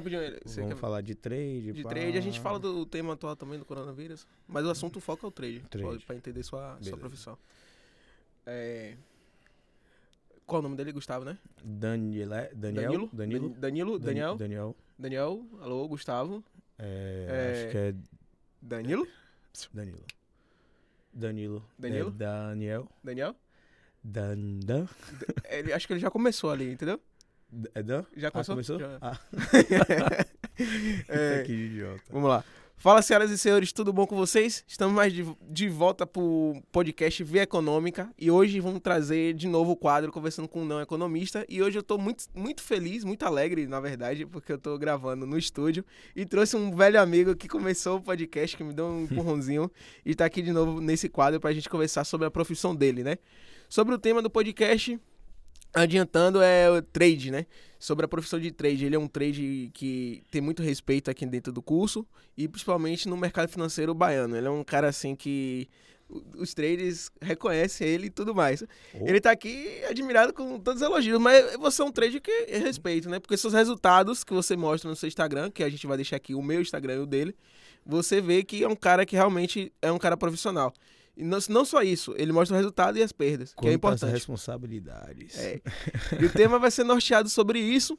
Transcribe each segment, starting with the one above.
trade rapidinho. Você Vamos quer- falar de trade. de pá. trade, a gente fala do tema atual também do coronavírus. Mas o assunto foca é o trade. Trade. Pra, pra entender sua, sua profissão. É... Qual o nome dele? Gustavo, né? Daniele, Daniel? Danilo? Danilo? Dan- Danilo? Dani- Daniel? Daniel. Daniel? Alô, Gustavo? É, É, Acho que é Danilo? Danilo. Danilo. Danilo? É Daniel. Daniel? Dandan. Ele, acho que ele já começou ali, entendeu? É Dan? Já Ah, começou? começou? Já. Ah, É, que idiota. Vamos lá. Fala, senhoras e senhores, tudo bom com vocês? Estamos mais de, de volta pro podcast Via Econômica e hoje vamos trazer de novo o quadro Conversando com um Não Economista. E hoje eu tô muito, muito feliz, muito alegre, na verdade, porque eu tô gravando no estúdio e trouxe um velho amigo que começou o podcast, que me deu um empurrãozinho e tá aqui de novo nesse quadro pra gente conversar sobre a profissão dele, né? Sobre o tema do podcast, adiantando, é o trade, né? Sobre a profissão de trade. Ele é um trade que tem muito respeito aqui dentro do curso e principalmente no mercado financeiro baiano. Ele é um cara assim que os traders reconhecem ele e tudo mais. Oh. Ele tá aqui admirado com todos os elogios, mas você é um trader que é respeito, né? Porque seus resultados que você mostra no seu Instagram, que a gente vai deixar aqui o meu Instagram e o dele, você vê que é um cara que realmente é um cara profissional. E não, não só isso, ele mostra o resultado e as perdas, que é Quantas importante. responsabilidades. É. E o tema vai ser norteado sobre isso.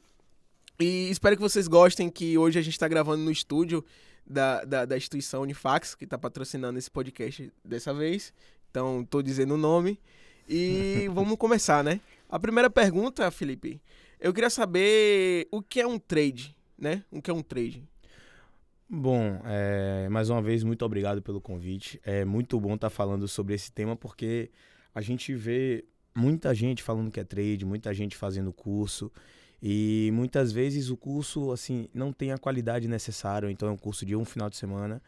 E espero que vocês gostem que hoje a gente está gravando no estúdio da, da, da instituição Unifax, que está patrocinando esse podcast dessa vez. Então, estou dizendo o nome. E vamos começar, né? A primeira pergunta, Felipe, eu queria saber o que é um trade, né? O que é um trade? Bom, é, mais uma vez, muito obrigado pelo convite. É muito bom estar falando sobre esse tema porque a gente vê muita gente falando que é trade, muita gente fazendo curso e muitas vezes o curso assim não tem a qualidade necessária, então é um curso de um final de semana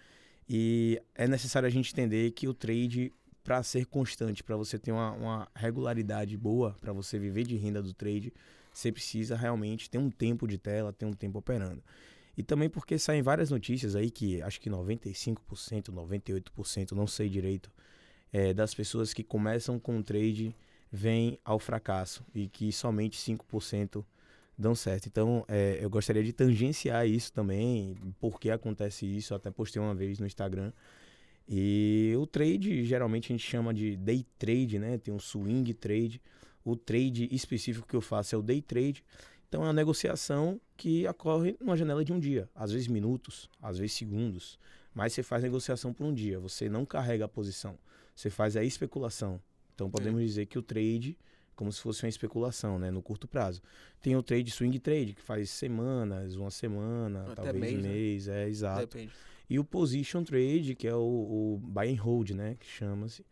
e é necessário a gente entender que o trade para ser constante, para você ter uma, uma regularidade boa, para você viver de renda do trade, você precisa realmente ter um tempo de tela, ter um tempo operando. E também porque saem várias notícias aí que acho que 95%, 98%, não sei direito, é, das pessoas que começam com o trade vêm ao fracasso e que somente 5% dão certo. Então, é, eu gostaria de tangenciar isso também, por que acontece isso, até postei uma vez no Instagram. E o trade, geralmente a gente chama de day trade, né? Tem um swing trade. O trade específico que eu faço é o day trade. Então é uma negociação que ocorre numa janela de um dia, às vezes minutos, às vezes segundos. Mas você faz negociação por um dia, você não carrega a posição, você faz a especulação. Então podemos dizer que o trade, como se fosse uma especulação, né, no curto prazo. Tem o trade swing trade, que faz semanas, uma semana, Até talvez mês, né? mês, é exato. Depende. E o position trade, que é o, o buy and hold, né, que chama-se,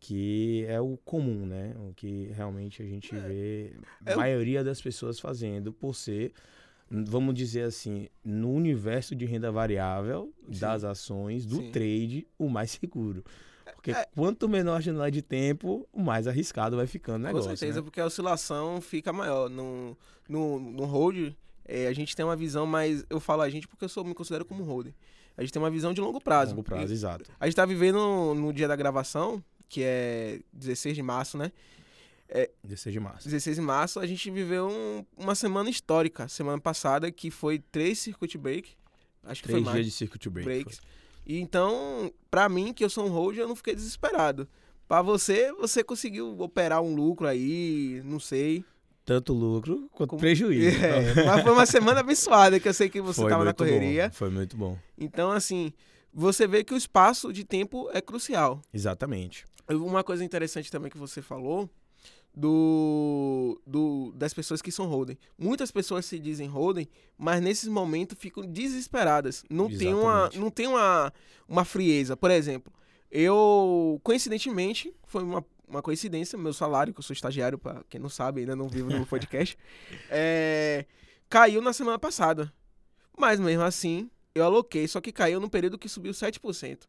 que é o comum, né, o que realmente a gente vê É a o- maioria das pessoas fazendo por ser, vamos dizer assim, no universo de renda variável Sim. das ações, do Sim. trade, o mais seguro. Porque É. quanto menor a janela de tempo, o mais arriscado vai ficando o negócio. Com certeza, né? porque a oscilação fica maior. No, no, no hold, é, a gente tem uma visão mais. Eu falo a gente porque eu sou, me considero como holder. A gente tem uma visão de longo prazo. Longo prazo, E exato. A gente tá vivendo no dia da gravação, que é 16 de março, né? 16 de março. 16 de março, a gente viveu um- uma semana histórica. Semana passada, que foi três circuit break. Acho que Três foi dias mais. de circuit break. breaks. E então, pra mim, que eu sou um hold, eu não fiquei desesperado. Pra você, você conseguiu operar um lucro aí, não sei. Tanto lucro quanto Como- prejuízo. É, mas foi uma semana abençoada, que eu sei que você Foi tava na muito bom, correria. Foi muito bom. Então, assim, você vê que o espaço de tempo é crucial. Exatamente. Uma coisa interessante também que você falou do, do das pessoas que são holding. Muitas pessoas se dizem holding, mas nesses momentos ficam desesperadas. Não tem uma Exatamente. não tem uma, uma frieza. Por exemplo, eu coincidentemente foi uma, uma coincidência, meu salário, que eu sou estagiário, para quem não sabe, ainda não vivo no podcast, é, caiu na semana passada. Mas mesmo assim, eu aloquei, só que caiu num período que subiu 7%.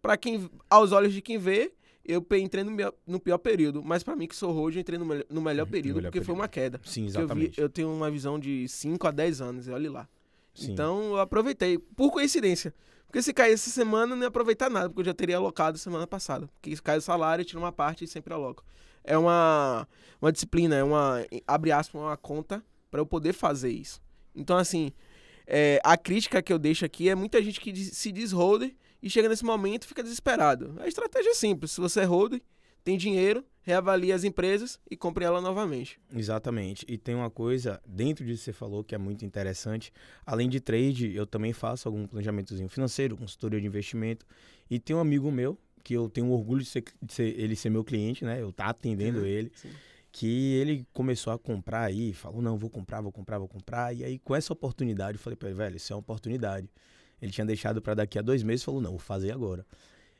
Para quem aos olhos de quem vê, eu entrei no, meu- no pior período, mas pra mim que sou hoje, eu entrei no, melhor- no melhor período, melhor porque foi período. uma queda. Sim, Que eu, vi- exatamente. eu tenho uma visão de 5 a 10 anos, e olha lá. Sim. Então eu aproveitei, por coincidência. Porque se cair essa semana, eu não ia aproveitar nada, porque eu já teria alocado semana passada. Porque se cai o salário, eu tiro uma parte e sempre aloco. É uma, uma disciplina, é uma, abre aspas, uma conta para eu poder fazer isso. Então, assim, é, a crítica que eu deixo aqui é muita gente que se diz holder e chega nesse momento e fica desesperado. A estratégia é simples. Se você é holder, tem dinheiro, reavalia as empresas e compre ela novamente. Exatamente. E tem uma coisa dentro disso que você falou que é muito interessante. Além de trade, eu também faço algum planejamentozinho financeiro, consultoria de investimento. E tem um amigo meu, que eu tenho orgulho de, ser, de ser- ele ser meu cliente, né? Eu tá atendendo Uhum, ele. sim. Que ele começou a comprar aí, falou, não, vou comprar, vou comprar, vou comprar. E aí, com essa oportunidade, eu falei pra ele, velho, isso é uma oportunidade. Ele tinha deixado pra daqui a dois meses, falou, não, vou fazer agora.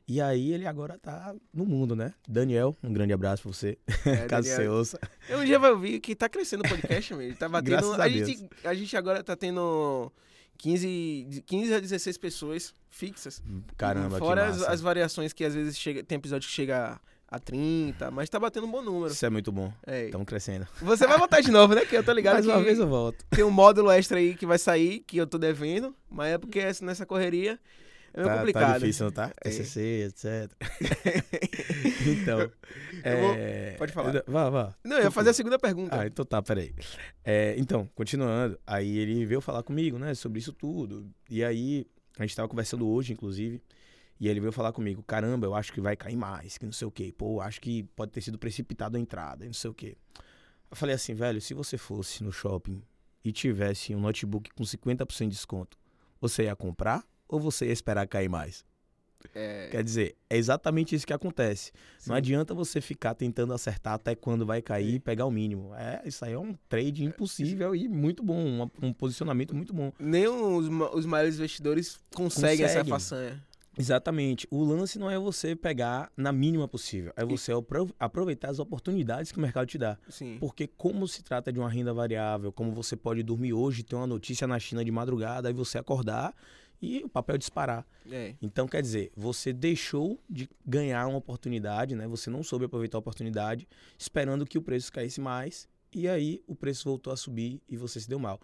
E aí, ele agora tá no mundo, né? Daniel, um grande abraço pra você, É, caso Daniel, você ouça. Eu um dia vai ouvir que tá crescendo o podcast, meu. Ele tá batendo. Graças a a, gente, a gente agora tá tendo 15, de 15 a 16 pessoas fixas. Caramba, Fora que as, massa. as variações que às vezes chega, tem episódio que chega a 30, mas tá batendo um bom número. Isso é muito bom. É. Estamos crescendo. Você vai voltar de novo, né? Que eu tô ligado Mais uma vez eu volto. tem um módulo extra aí que vai sair, que eu tô devendo, mas é porque essa- nessa correria é meio Tá, complicado. tá difícil, não tá? É. TCC, etc. então, Eu vou- é... pode falar. Vá, vá. Não, eu ia fazer a segunda pergunta. Ah, então tá, peraí. É, então, continuando, aí ele veio falar comigo, né, sobre isso tudo. E aí, a gente tava conversando hoje, inclusive, e ele veio falar comigo, caramba, eu acho que vai cair mais, que não sei o quê. Pô, acho que pode ter sido precipitado a entrada, e não sei o quê. Eu falei assim, velho, se você fosse no shopping e tivesse um notebook com 50% de desconto, você ia comprar ou você ia esperar cair mais? É, Quer dizer, é exatamente isso que acontece. sim. Não adianta você ficar tentando acertar até quando vai cair e pegar o mínimo. É, isso aí é um trade impossível e muito bom, um, um posicionamento muito bom. Nem os, os maiores investidores conseguem, essa Conseguem. façanha. Exatamente. O lance não é você pegar na mínima possível, é E- você apro- aproveitar as oportunidades que o mercado te dá. Sim. Porque como se trata de uma renda variável, como você pode dormir hoje, ter uma notícia na China de madrugada, aí você acordar e o papel disparar. É. Então, quer dizer, você deixou de ganhar uma oportunidade, né? Você não soube aproveitar a oportunidade, esperando que o preço caísse mais, e aí o preço voltou a subir e você se deu mal.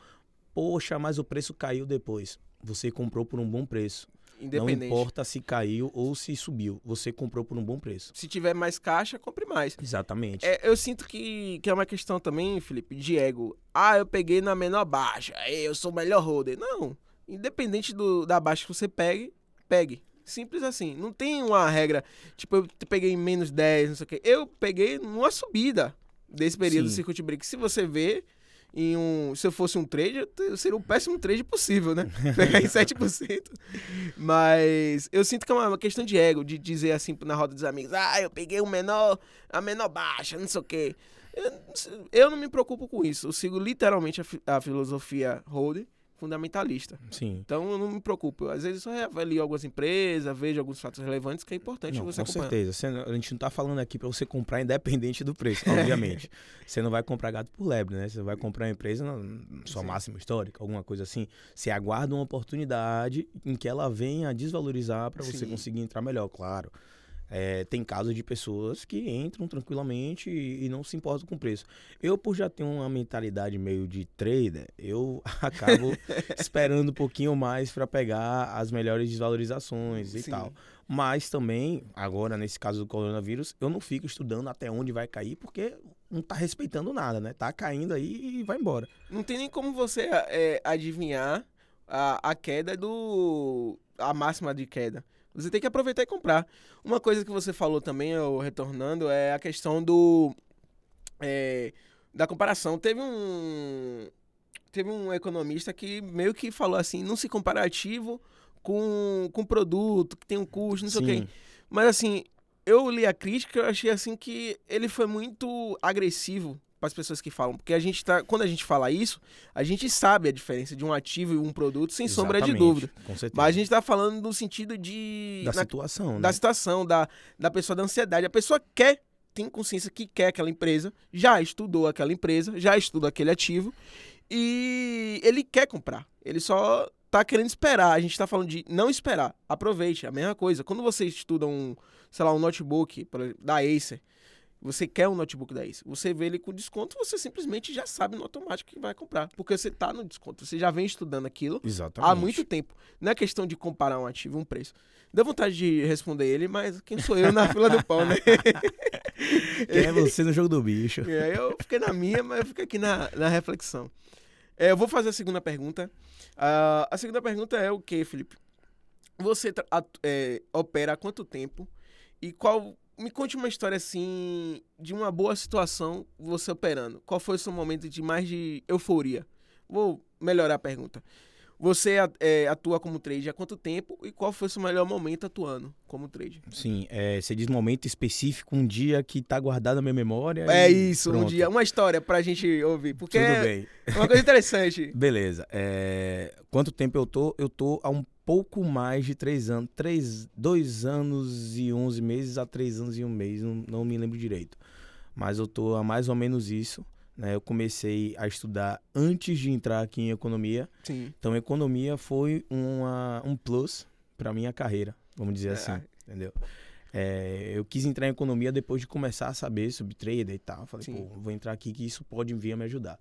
Poxa, mas o preço caiu depois. Você comprou por um bom preço. Não importa se caiu ou se subiu, você comprou por um bom preço. Se tiver mais caixa, compre mais. Exatamente. É, eu sinto que, que é uma questão também, Felipe, de ego. Ah, eu peguei na menor baixa, eu sou o melhor holder. Não. Independente do, da baixa que você pegue, pegue. Simples assim. Não tem uma regra, tipo, eu peguei em menos 10, não sei o quê. Eu peguei numa subida desse período do Sim. circuit break. Se você vê, em um, se eu fosse um trade, eu seria o péssimo trade possível, né? Pegar em 7%. Mas eu sinto que é uma questão de ego, de dizer assim na roda dos amigos, ah, eu peguei o menor, a menor baixa, não sei o quê. Eu, eu não me preocupo com isso. Eu sigo literalmente a, a filosofia holder fundamentalista. Sim. Então eu não me preocupo. Às vezes eu só avalio algumas empresas, vejo alguns fatos relevantes que é importante Não, você com acompanhar. certeza. Você não- a gente não tá falando aqui para você comprar independente do preço, obviamente. você não vai comprar gato por lebre, né? Você vai comprar uma empresa na sua Sim. máxima histórica, alguma coisa assim. Você aguarda uma oportunidade em que ela venha a desvalorizar para você conseguir entrar melhor, claro. É, tem casos de pessoas que entram tranquilamente e, e não se importam com o preço. Eu, por já ter uma mentalidade meio de trader, eu acabo esperando um pouquinho mais para pegar as melhores desvalorizações e Sim. tal. Mas também, agora nesse caso do coronavírus, eu não fico estudando até onde vai cair, porque não tá respeitando nada, né? Tá caindo aí e vai embora. Não tem nem como você é, adivinhar a, a queda do. a máxima de queda. Você tem que aproveitar e comprar. Uma coisa que você falou também, eu retornando, é a questão do. é, da comparação. Teve um. Teve um economista que meio que falou assim: não se compara ativo com, com produto, que tem um custo, não sei o quê. Sim, Mas assim, eu li a crítica, eu achei assim que ele foi muito agressivo para as pessoas que falam, porque a gente tá, quando a gente fala isso, a gente sabe a diferença de um ativo e um produto sem sombra de exatamente, dúvida. Com certeza. Mas a gente tá falando no sentido de da na- situação, da né? situação, da, da pessoa da ansiedade. A pessoa quer, tem consciência que quer aquela empresa, já estudou aquela empresa, já estuda aquele ativo e ele quer comprar. Ele só tá querendo esperar. A gente tá falando de não esperar. Aproveite, a mesma coisa. Quando você estuda um, sei lá, um notebook da Acer, você quer um notebook da Acer, você vê ele com desconto, você simplesmente já sabe no automático que vai comprar, porque você tá no desconto, você já vem estudando aquilo Exatamente. há muito tempo. Não é questão de comparar um ativo e um preço. Deu vontade de responder ele, mas quem sou eu na fila do pão, né? Quem é você no jogo do bicho? Aí eu fiquei na minha, mas eu fiquei aqui na, na reflexão. É, eu vou fazer a segunda pergunta. Uh, a segunda pergunta é o que, Felipe? Você é, opera há quanto tempo? E qual. Me conte uma história assim de uma boa situação você operando. Qual foi o seu momento de mais de euforia? Vou melhorar a pergunta. Você é, atua como trade há quanto tempo e qual foi o seu melhor momento atuando como trade? Sim, é, você diz momento específico, um dia que tá guardado na minha memória. É isso, pronto. um dia, uma história pra gente ouvir. Porque Tudo bem. é uma coisa interessante. Beleza. É, quanto tempo eu tô? Eu tô há um pouco mais de três anos. Três, dois anos e onze meses a três anos e um mês, não, não me lembro direito. Mas eu tô há mais ou menos isso. Né? Eu comecei a estudar antes de entrar aqui em economia. Sim. Então, economia foi uma, um plus para minha carreira, vamos dizer é. assim, entendeu? É, eu quis entrar em economia depois de começar a saber sobre trader e tal. Falei, Sim. pô, vou entrar aqui que isso pode vir a me ajudar.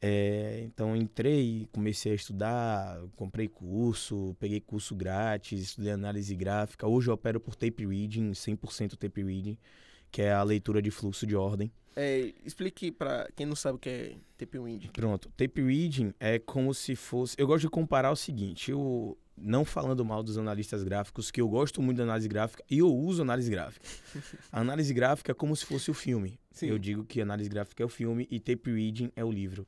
É, então entrei, comecei a estudar, comprei curso, peguei curso grátis, estudei análise gráfica. Hoje eu opero por tape reading, 100% tape reading, que é a leitura de fluxo de ordem. É, explique para quem não sabe o que é tape reading. Pronto, tape reading é como se fosse. Eu gosto de comparar o seguinte: eu não falando mal dos analistas gráficos, que eu gosto muito da análise gráfica e eu uso análise gráfica. A análise gráfica é como se fosse o filme. Sim. Eu digo que análise gráfica é o filme e tape reading é o livro.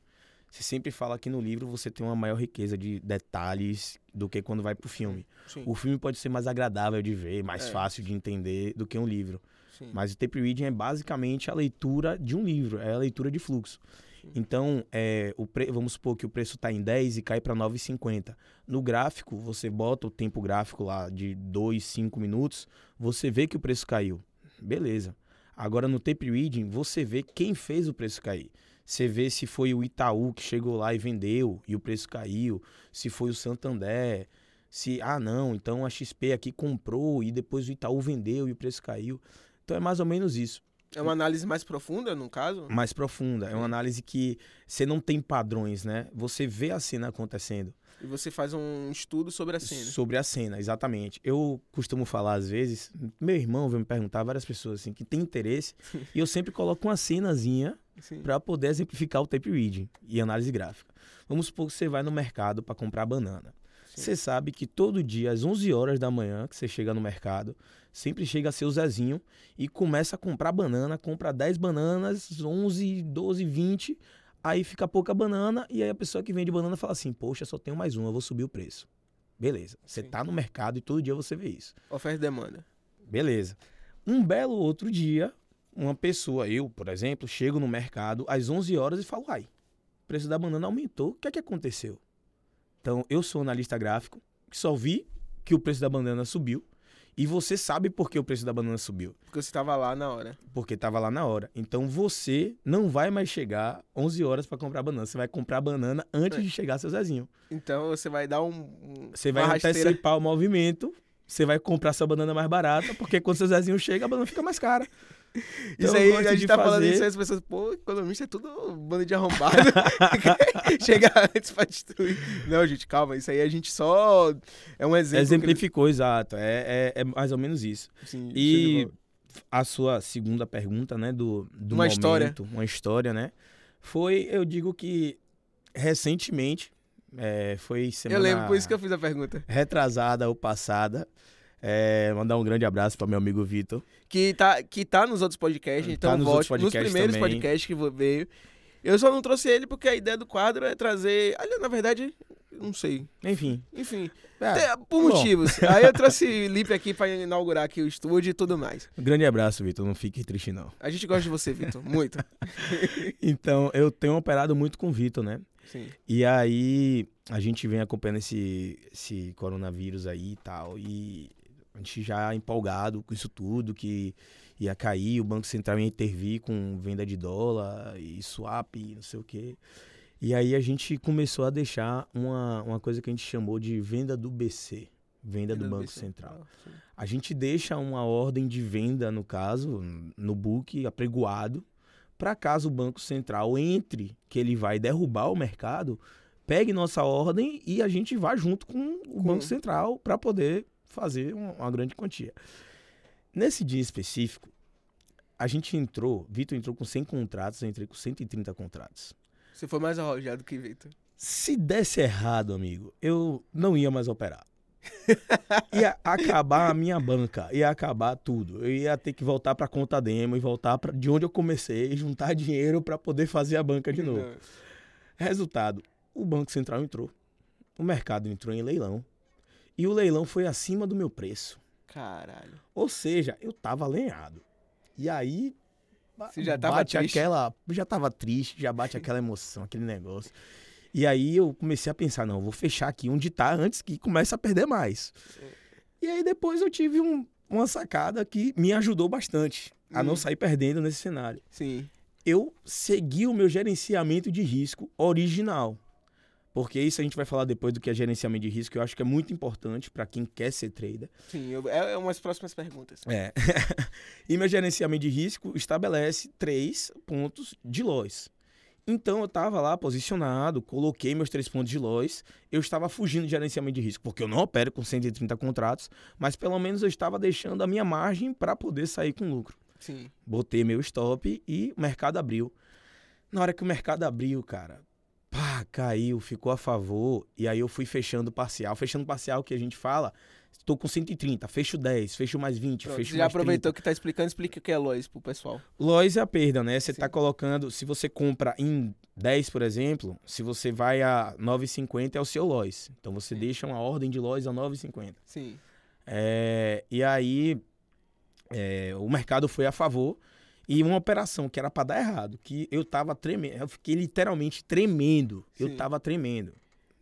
Você sempre fala que no livro você tem uma maior riqueza de detalhes do que quando vai pro filme. Sim. O filme pode ser mais agradável de ver, mais é. fácil de entender do que um livro. Sim. Mas o tape reading é basicamente a leitura de um livro, é a leitura de fluxo. Sim. Então, é, o pre... vamos supor que o preço está em 10 e cai para 9,50. No gráfico, você bota o tempo gráfico lá de 2, 5 minutos, você vê que o preço caiu. Beleza. Agora, no tape reading, você vê quem fez o preço cair. Você vê se foi o Itaú que chegou lá e vendeu e o preço caiu, se foi o Santander, se, ah, não, então a XP aqui comprou e depois o Itaú vendeu e o preço caiu. Então é mais ou menos isso. É uma análise mais profunda, no caso? Mais profunda. É uma análise que você não tem padrões, né? Você vê a cena acontecendo. E você faz um estudo sobre a cena. Sobre a cena, exatamente. Eu costumo falar às vezes, meu irmão veio me perguntar, várias pessoas assim, que tem interesse, e eu sempre coloco uma cenazinha para poder exemplificar o tape reading e análise gráfica. Vamos supor que você vai no mercado para comprar banana. Você sabe que todo dia, às 11 horas da manhã, que você chega no mercado, sempre chega seu Zezinho e começa a comprar banana, compra 10 bananas, 11, 12, 20, aí fica pouca banana e aí a pessoa que vende banana fala assim: "Poxa, só tenho mais uma, vou subir o preço". Beleza. Você tá no mercado e todo dia você vê isso. Oferta e demanda. Beleza. Um belo outro dia, uma pessoa, eu, por exemplo, chego no mercado às 11 horas e falo: "Ai, o preço da banana aumentou. O que é que aconteceu?" Então, eu sou analista gráfico, que só vi que o preço da banana subiu. E você sabe por que o preço da banana subiu. Porque você estava lá na hora. Porque estava lá na hora. Então você não vai mais chegar 11 horas para comprar banana. Você vai comprar banana antes é. de chegar seu Zezinho. Então você vai dar um. Você vai antecipar o movimento. Você vai comprar sua banana mais barata. Porque quando seu Zezinho chega, a banana fica mais cara. Então, isso aí, a gente tá fazer... falando isso aí, as pessoas, pô, economista é tudo bando de arrombado. Chega antes pra destruir. Não, gente, calma, isso aí a gente só. É um exemplo. Exemplificou, que... exato. É, é, é, mais ou menos isso. Sim, e a sua segunda pergunta, né, do, do uma momento, história. uma história, né? Foi, eu digo que recentemente, é, foi semana. Eu lembro, por isso que eu fiz a pergunta. Retrasada ou passada. É, mandar um grande abraço para meu amigo Vitor. Que tá, que tá nos outros podcasts, tá então tá nos, volte, podcasts nos primeiros também. podcasts que veio. Eu sá não trouxe ele porque a ideia do quadro é trazer. Olha, na verdade, não sei. Enfim. Enfim. É, por motivos. Aí eu trouxe Lipe aqui para inaugurar aqui o estúdio e tudo mais. Um grande abraço, Vitor. Não fique triste, não. A gente gosta de você, Vitor. Muito. então, eu tenho operado muito com o Vitor, né? Sim. E aí, a gente vem acompanhando esse, esse coronavírus aí e tal. E a gente já empolgado com isso tudo, que ia cair, o Banco Central ia intervir com venda de dólar e swap e não sei o quê. E aí a gente começou a deixar uma, uma coisa que a gente chamou de venda do BC, venda, venda do Banco BC. Central. Ah, a gente deixa uma ordem de venda, no caso, no book, apregoado, para caso o Banco Central entre, que ele vai derrubar o mercado, pegue nossa ordem e a gente vá junto com o com... Banco Central para poder fazer uma grande quantia. Nesse dia específico, a gente entrou, Vitor entrou com 100 contratos, eu entrei com 130 contratos. Você foi mais arrojado que Vitor. Se desse errado, amigo, eu não ia mais operar. ia acabar a minha banca, ia acabar tudo. Eu ia ter que voltar para conta demo e voltar para de onde eu comecei, juntar dinheiro para poder fazer a banca de novo. Resultado, o Banco Central entrou. O mercado entrou em leilão. E o leilão foi acima do meu preço. Caralho. Ou seja, eu tava lenhado. E aí Você já tava bate triste? aquela, já tava triste, já bate aquela emoção, aquele negócio. E aí eu comecei a pensar, não, vou fechar aqui onde tá antes que comece a perder mais. E aí depois eu tive um- uma sacada que me ajudou bastante a não Hum. sair perdendo nesse cenário. Sim. Eu segui o meu gerenciamento de risco original. Porque isso a gente vai falar depois do que é gerenciamento de risco, que eu acho que é muito importante para quem quer ser trader. Sim, eu- é, é umas próximas perguntas. É. e meu gerenciamento de risco estabelece três pontos de loss. Então eu estava lá posicionado, coloquei meus três pontos de loss, eu estava fugindo de gerenciamento de risco, porque eu não opero com 130 contratos, mas pelo menos eu estava deixando a minha margem para poder sair com lucro. Sim. Botei meu stop e o mercado abriu. Na hora que o mercado abriu, cara, pá, caiu, ficou a favor. E aí eu fui fechando parcial. Fechando parcial que a gente fala, tô com 130, fecho 10, fecho mais 20, Pronto, fecho já mais aproveitou 30. que tá explicando, explica o que é Lois pro pessoal. Loss é a perda, né? Você Sim. tá colocando, se você compra em 10, por exemplo, se você vai a 9,50 é o seu loss. Então você Sim. deixa uma ordem de loss a 9,50. Sim. É, e aí é, o mercado foi a favor e uma operação que era para dar errado, que eu tava tremendo, eu fiquei literalmente tremendo, eu Sim. tava tremendo.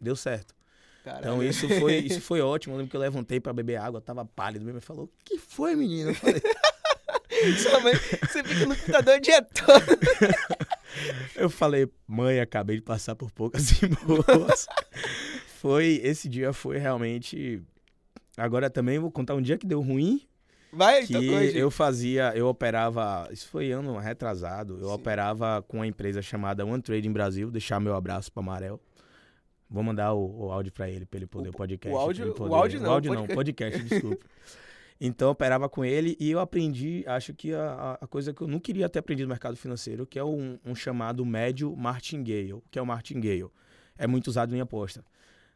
Deu certo. Caralho. Então isso foi, isso foi ótimo. Eu lembro que eu levantei para beber água, tava pálido e falou: "O que foi, menino?" Eu falei, Sua mãe, você fica no computador o dia todo. eu falei: "Mãe, acabei de passar por poucas e boas." foi esse dia foi realmente Agora também vou contar um dia que deu ruim, Vai, que então eu fazia, eu operava, isso foi ano retrasado, eu Sim. operava com uma empresa chamada One Trading Brasil, deixar meu abraço para Amarel. Vou mandar o, o áudio para ele, para ele poder O- podcast. o pra áudio- ele o poder- áudio não, o áudio o não, podcast, desculpa. Então eu operava com ele e eu aprendi, acho que a, a- a coisa que eu não queria ter aprendido no mercado financeiro, que é um, um chamado médio martingale, que é o martingale. É muito usado em aposta.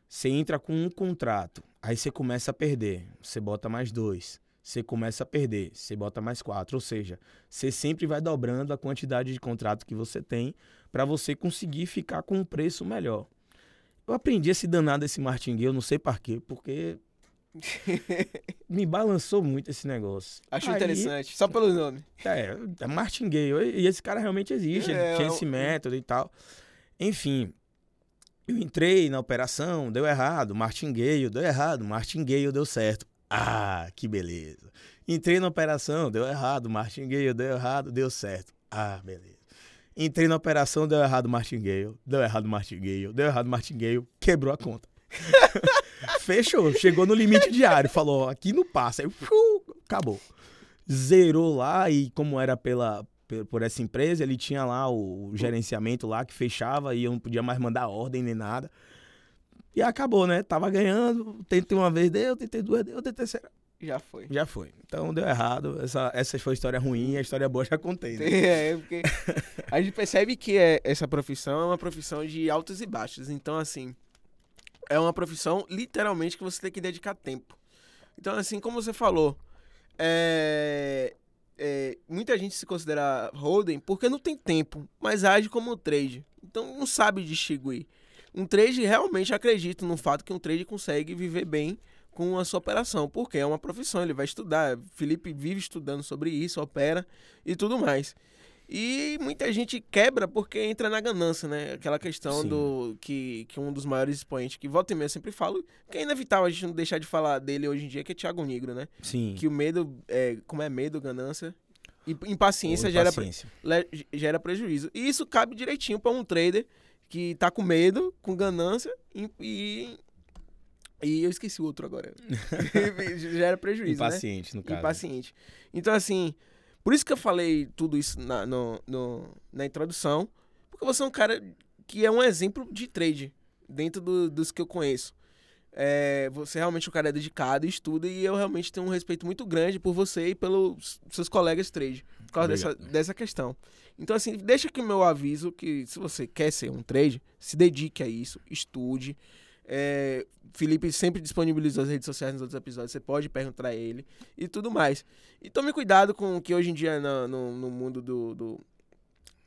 Você entra com um contrato, aí você começa a perder, você bota mais dois. Você começa a perder, você bota mais quatro. Ou seja, você sempre vai dobrando a quantidade de contrato que você tem para você conseguir ficar com um preço melhor. Eu aprendi esse danado esse martingale, eu não sei para quê, porque me balançou muito esse negócio. Achou Aí, interessante, só pelo nome. É, é martingale. E esse cara realmente existe, É, tinha é esse método e tal. Enfim, eu entrei na operação, deu errado, martingale, deu errado, martingale deu certo. Ah, que beleza. Entrei na operação, deu errado, martingale, deu errado, deu certo. Ah, beleza. Entrei na operação, deu errado, martingale, deu errado, martingale, deu errado, martingale, quebrou a conta. Fechou, chegou no limite diário, falou, aqui não passa, aí fiu, acabou. Zerou lá e como era pela pe- por essa empresa, ele tinha lá o gerenciamento lá que fechava e eu não podia mais mandar ordem nem nada. E acabou, né? Tava ganhando, tentei uma vez, deu, tentei duas, deu, tentei terceira. Já foi. Já foi. Então deu errado. Essa, essa foi a história ruim, a história boa já contei. Né? É, porque a gente percebe que é, essa profissão é uma profissão de altos e baixos. Então, assim, é uma profissão literalmente que você tem que dedicar tempo. Então, assim, como você falou, é, é, muita gente se considera holding porque não tem tempo, mas age como um trade. Então, não sabe distinguir. Um trade realmente acredita no fato que um trade consegue viver bem com a sua operação, porque é uma profissão, ele vai estudar. Felipe vive estudando sobre isso, opera e tudo mais. E muita gente quebra porque entra na ganância, né? Aquela questão Sim. do que, que um dos maiores expoentes, que volta e meia sempre falo, que é inevitável a gente não deixar de falar dele hoje em dia, que é Thiago Negro, né? Sim. Que o medo, é, como é medo, ganância, e impaciência Ou gera, gera prejuízo. E isso cabe direitinho para um trader que tá com medo, com ganância e. E, e eu esqueci o outro agora. gera prejuízo, né? Impaciente, no caso. Impaciente. Então, assim, por isso que eu falei tudo isso na, no- no- na introdução, porque você é um cara que é um exemplo de trade dentro do- dos que eu conheço. É, você realmente é um cara dedicado, estuda, e eu realmente tenho um respeito muito grande por você e pelos seus colegas trade. Por causa dessa, dessa questão. Então, assim, deixa aqui o meu aviso que se você quer ser um trade, se dedique a isso, estude. É, Felipe sempre disponibilizou as redes sociais nos outros episódios, você pode perguntar a ele e tudo mais. E tome cuidado com o que hoje em dia no, no, no mundo do, do, do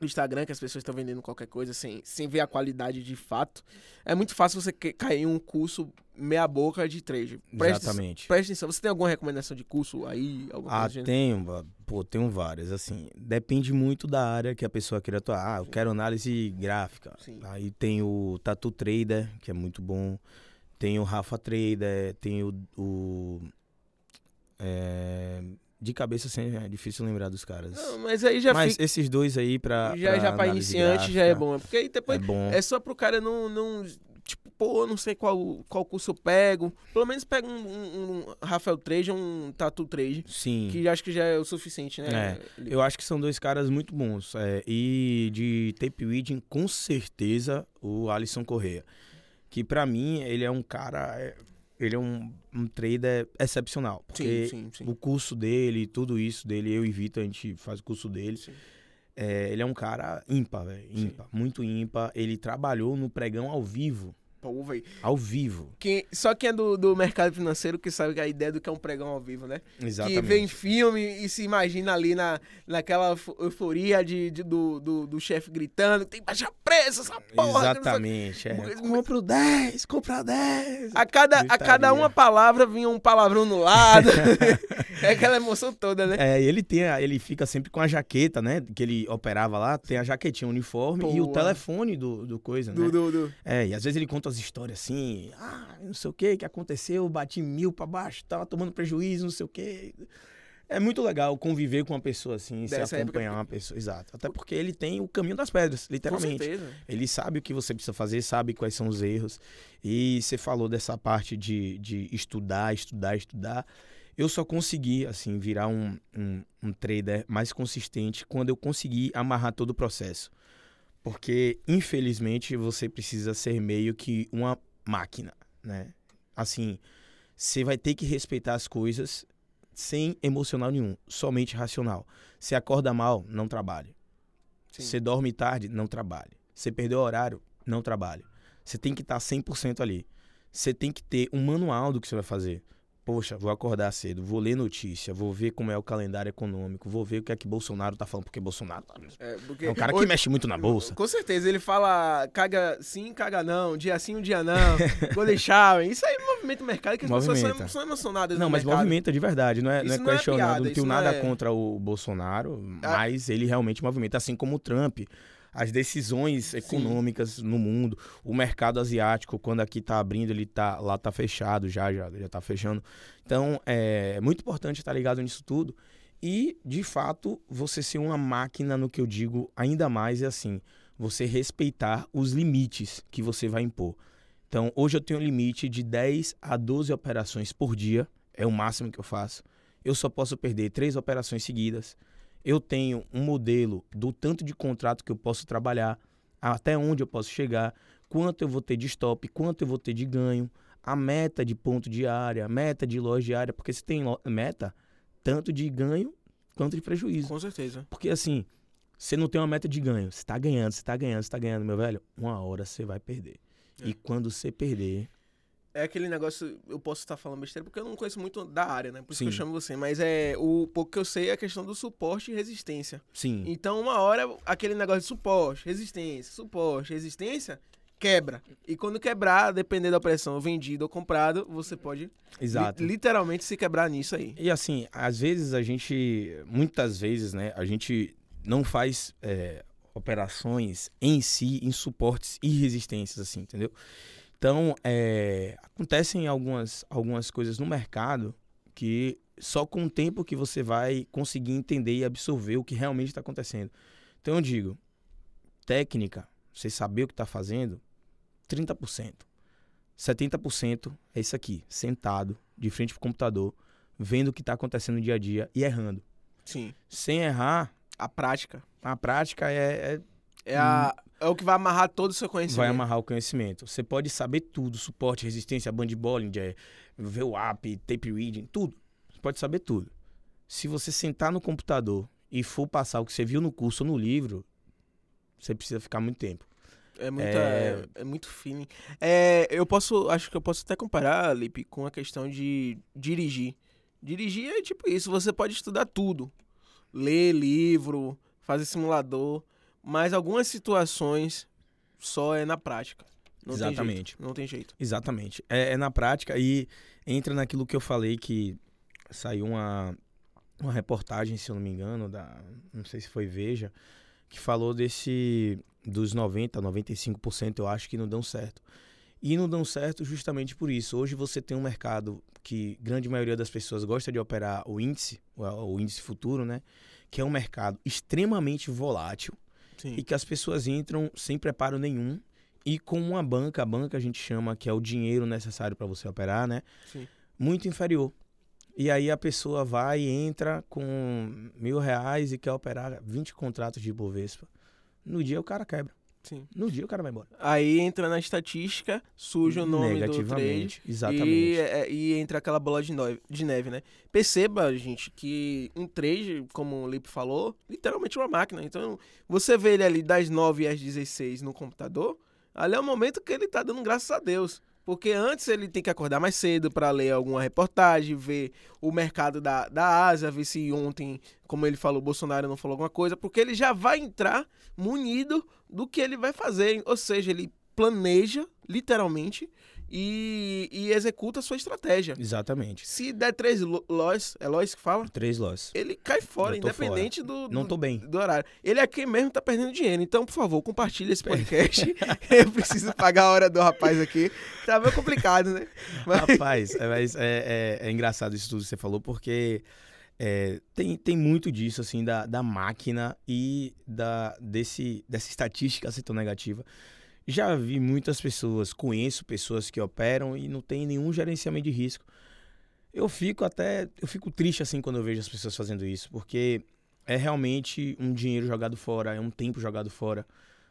Instagram, que as pessoas estão vendendo qualquer coisa sem, sem ver a qualidade de fato. É muito fácil você cair em um curso meia boca de trade. Preste, Exatamente. Preste atenção. Você tem alguma recomendação de curso aí? ah, tenho. Pô, tenho várias. Assim, depende muito da área que a pessoa queira atuar. Ah, eu quero análise gráfica. Sim. Aí tem o Tatu Trader, que é muito bom. Tem o Rafa Trader, tem o... o é, de cabeça assim, é difícil lembrar dos caras. Não, mas aí já Mas fica... esses dois aí pra. Já, pra já pra iniciante gráfica, já é bom. Porque aí depois. É, bom. é só pro cara não, não. Tipo, pô, não sei qual, qual curso eu pego. Pelo menos pega um, um, um Rafael Trade um Tatu Trade. Sim. Que acho que já é o suficiente, né? É. Eu acho que são dois caras muito bons. É, e de tape reading, com certeza, o Alisson Correa. Que para mim, ele é um cara. Ele é um, um trader excepcional. Porque sim, sim, sim. o curso dele, tudo isso dele, eu e Vitor, a gente faz o curso dele. É, ele é um cara ímpar, velho. Ímpar, muito ímpar. Ele trabalhou no pregão ao vivo. Pô, véio. Ao vivo. Quem, só quem é do, do mercado financeiro que sabe a ideia do que é um pregão ao vivo, né? Exatamente. Que vê em filme e se imagina ali na, naquela euforia de, de do, do, do chefe gritando: tem baixa preço, essa porra. Exatamente. É. Compra 10, compra 10. A cada, a cada uma palavra vinha um palavrão no lado. é aquela emoção toda, né? É, ele, tem, ele fica sempre com a jaqueta, né? Que ele operava lá, tem a jaquetinha, o uniforme Pô, e o telefone do, do coisa, do, né? Do, do. É, e às vezes ele conta as histórias assim, ah, não sei o que que aconteceu, bati mil para baixo, tava tomando prejuízo, não sei o que. É muito legal conviver com uma pessoa assim, Dessa se acompanhar época... uma pessoa, exato. Até porque ele tem o caminho das pedras, literalmente. Com certeza. Ele sabe o que você precisa fazer, sabe quais são os erros. E você falou dessa parte de, de estudar, estudar, estudar. Eu só consegui, assim, virar um, um, um trader mais consistente quando eu consegui amarrar todo o processo. Porque, infelizmente, você precisa ser meio que uma máquina, né? Assim, você vai ter que respeitar as coisas sem emocional nenhum, somente racional. Você acorda mal, não trabalhe. Você dorme tarde, não trabalhe. Você perdeu o horário, não trabalhe. Você tem que estar 100% ali. Você tem que ter um manual do que você vai fazer poxa, vou acordar cedo, vou ler notícia, vou ver como é o calendário econômico, vou ver o que é que Bolsonaro tá falando, porque Bolsonaro é, porque... é um cara que mexe muito na bolsa. Com certeza, ele fala caga sim, caga não, dia sim, um dia não, vou deixar. Isso aí movimenta o mercado, que as movimenta. pessoas são, emocionadas Não, mas mercado. movimenta de verdade, não é, não é não, é piada, não tenho nada é... contra o Bolsonaro, ah. mas ele realmente movimenta, assim como o Trump as decisões econômicas Sim. no mundo, o mercado asiático, quando aqui está abrindo, ele tá lá tá fechado já, já já tá fechando. Então, é muito importante estar ligado nisso tudo e, de fato, você ser uma máquina no que eu digo ainda mais é assim, você respeitar os limites que você vai impor. Então, hoje eu tenho um limite de 10 a 12 operações por dia, é o máximo que eu faço. Eu só posso perder três operações seguidas eu tenho um modelo do tanto de contrato que eu posso trabalhar, até onde eu posso chegar, quanto eu vou ter de stop, quanto eu vou ter de ganho, a meta de ponto diária, a meta de loja diária, porque se tem meta, tanto de ganho quanto de prejuízo. Com certeza. Porque assim, você não tem uma meta de ganho, você está ganhando, você está ganhando, você está ganhando, meu velho, uma hora você vai perder. É. E quando você perder, é aquele negócio, eu posso estar falando besteira porque eu não conheço muito da área, né? Por isso Sim. que eu chamo você. Mas é o pouco que eu sei é a questão do suporte e resistência. Sim. Então, uma hora, aquele negócio de suporte, resistência, suporte, resistência, quebra. E quando quebrar, dependendo da pressão, vendido ou comprado, você pode Exato. Li literalmente se quebrar nisso aí. E assim, às vezes a gente, muitas vezes, né, a gente não faz é, operações em si, em suportes e resistências, assim, entendeu? Então, é, acontecem algumas, algumas coisas no mercado que só com o tempo que você vai conseguir entender e absorver o que realmente está acontecendo. Então, eu digo, técnica, você saber o que está fazendo, 30%. 70% é isso aqui, sentado, de frente para o computador, vendo o que está acontecendo no dia a dia e errando. Sim. Sem errar. A prática. A prática é, é é, a, é o que vai amarrar todo o seu conhecimento. Vai amarrar o conhecimento. Você pode saber tudo, suporte, resistência, band Bollinger, VWAP, tape reading, tudo. Você pode saber tudo. Se você sentar no computador e for passar o que você viu no curso ou no livro, você precisa ficar muito tempo. É, muita, é... é muito feeling. É, eu posso, acho que eu posso até comparar, Lipe, com a questão de dirigir. Dirigir é tipo isso, você pode estudar tudo. Ler livro, fazer simulador, mas algumas situações só é na prática. Não Exatamente. Tem não tem jeito. Exatamente. É, é, na prática e entra naquilo que eu falei que saiu uma, uma reportagem, se eu não me engano, da, não sei se foi Veja, que falou desse dos 90, 95% eu acho que não dão certo. E não dão certo justamente por isso. Hoje você tem um mercado que grande maioria das pessoas gosta de operar o índice, o índice futuro, né? Que é um mercado extremamente volátil Sim. e que as pessoas entram sem preparo nenhum e com uma banca, a banca a gente chama que é o dinheiro necessário para você operar, né? Sim. Muito inferior. E aí a pessoa vai e entra com mil reais e quer operar 20 contratos de Ibovespa. No dia o cara quebra. Sim. No dia o cara vai embora. Aí entra na estatística, suja o nome do trade. Exatamente. E, é, e, entra aquela bola de neve, de neve, né? Perceba, gente, que um trade, como o Lipe falou, literalmente uma máquina. Então, você vê ele ali das 9 às 16 no computador, ali é o momento que ele tá dando graças a Deus. Porque antes ele tem que acordar mais cedo para ler alguma reportagem, ver o mercado da, da Ásia, ver se ontem, como ele falou, Bolsonaro não falou alguma coisa, porque ele já vai entrar munido do que ele vai fazer. Ou seja, ele planeja, literalmente, e, e executa a sua estratégia. Exatamente. Se der três loss, é loss que fala? Três loss. Ele cai fora, independente fora. Do, Não tô bem. do horário. Ele aqui mesmo tá perdendo dinheiro. Então, por favor, compartilhe esse podcast. Eu preciso pagar a hora do rapaz aqui. Tá meio complicado, né? Mas... Rapaz, é, mas é, é, é engraçado isso tudo que você falou, porque é, tem, tem muito disso, assim, da, da máquina e da, desse, dessa estatística ser tão negativa. Já vi muitas pessoas, conheço pessoas que operam e não tem nenhum gerenciamento de risco. Eu fico até, eu fico triste assim quando eu vejo as pessoas fazendo isso, porque é realmente um dinheiro jogado fora, é um tempo jogado fora,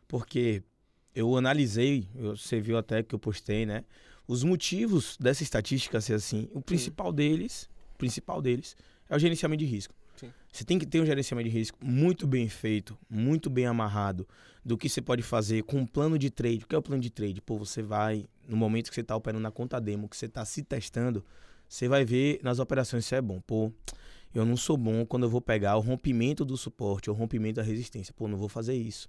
porque eu analisei, você viu até que eu postei, né? Os motivos dessa estatística ser assim, o principal Sim. deles, principal deles é o gerenciamento de risco. Sim. Você tem que ter um gerenciamento de risco muito bem feito, muito bem amarrado do que você pode fazer com um plano de trade. O que é o plano de trade? Pô, você vai, no momento que você está operando na conta demo, que você está se testando, você vai ver nas operações se é bom. Pô, eu não sou bom quando eu vou pegar o rompimento do suporte ou o rompimento da resistência. Pô, não vou fazer isso.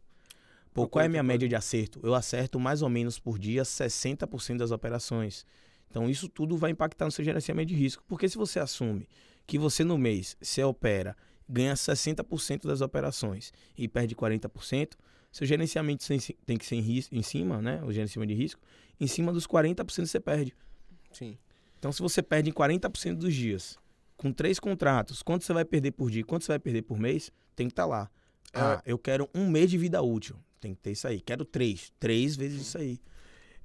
Pô, qual é a minha média de acerto? Eu acerto mais ou menos por dia 60% das operações. Então, isso tudo vai impactar no seu gerenciamento de risco. Porque se você assume que você no mês, se opera, ganha 60% das operações e perde 40%, seu gerenciamento tem que ser em, em cima, né? O gerenciamento de risco, em cima dos 40% você perde. Sim. Então, se você perde em 40% dos dias, com três contratos, quanto você vai perder por dia, quanto você vai perder por mês, tem que estar tá lá. É. Ah, eu quero um mês de vida útil. Tem que ter isso aí. Quero três. Três vezes isso aí.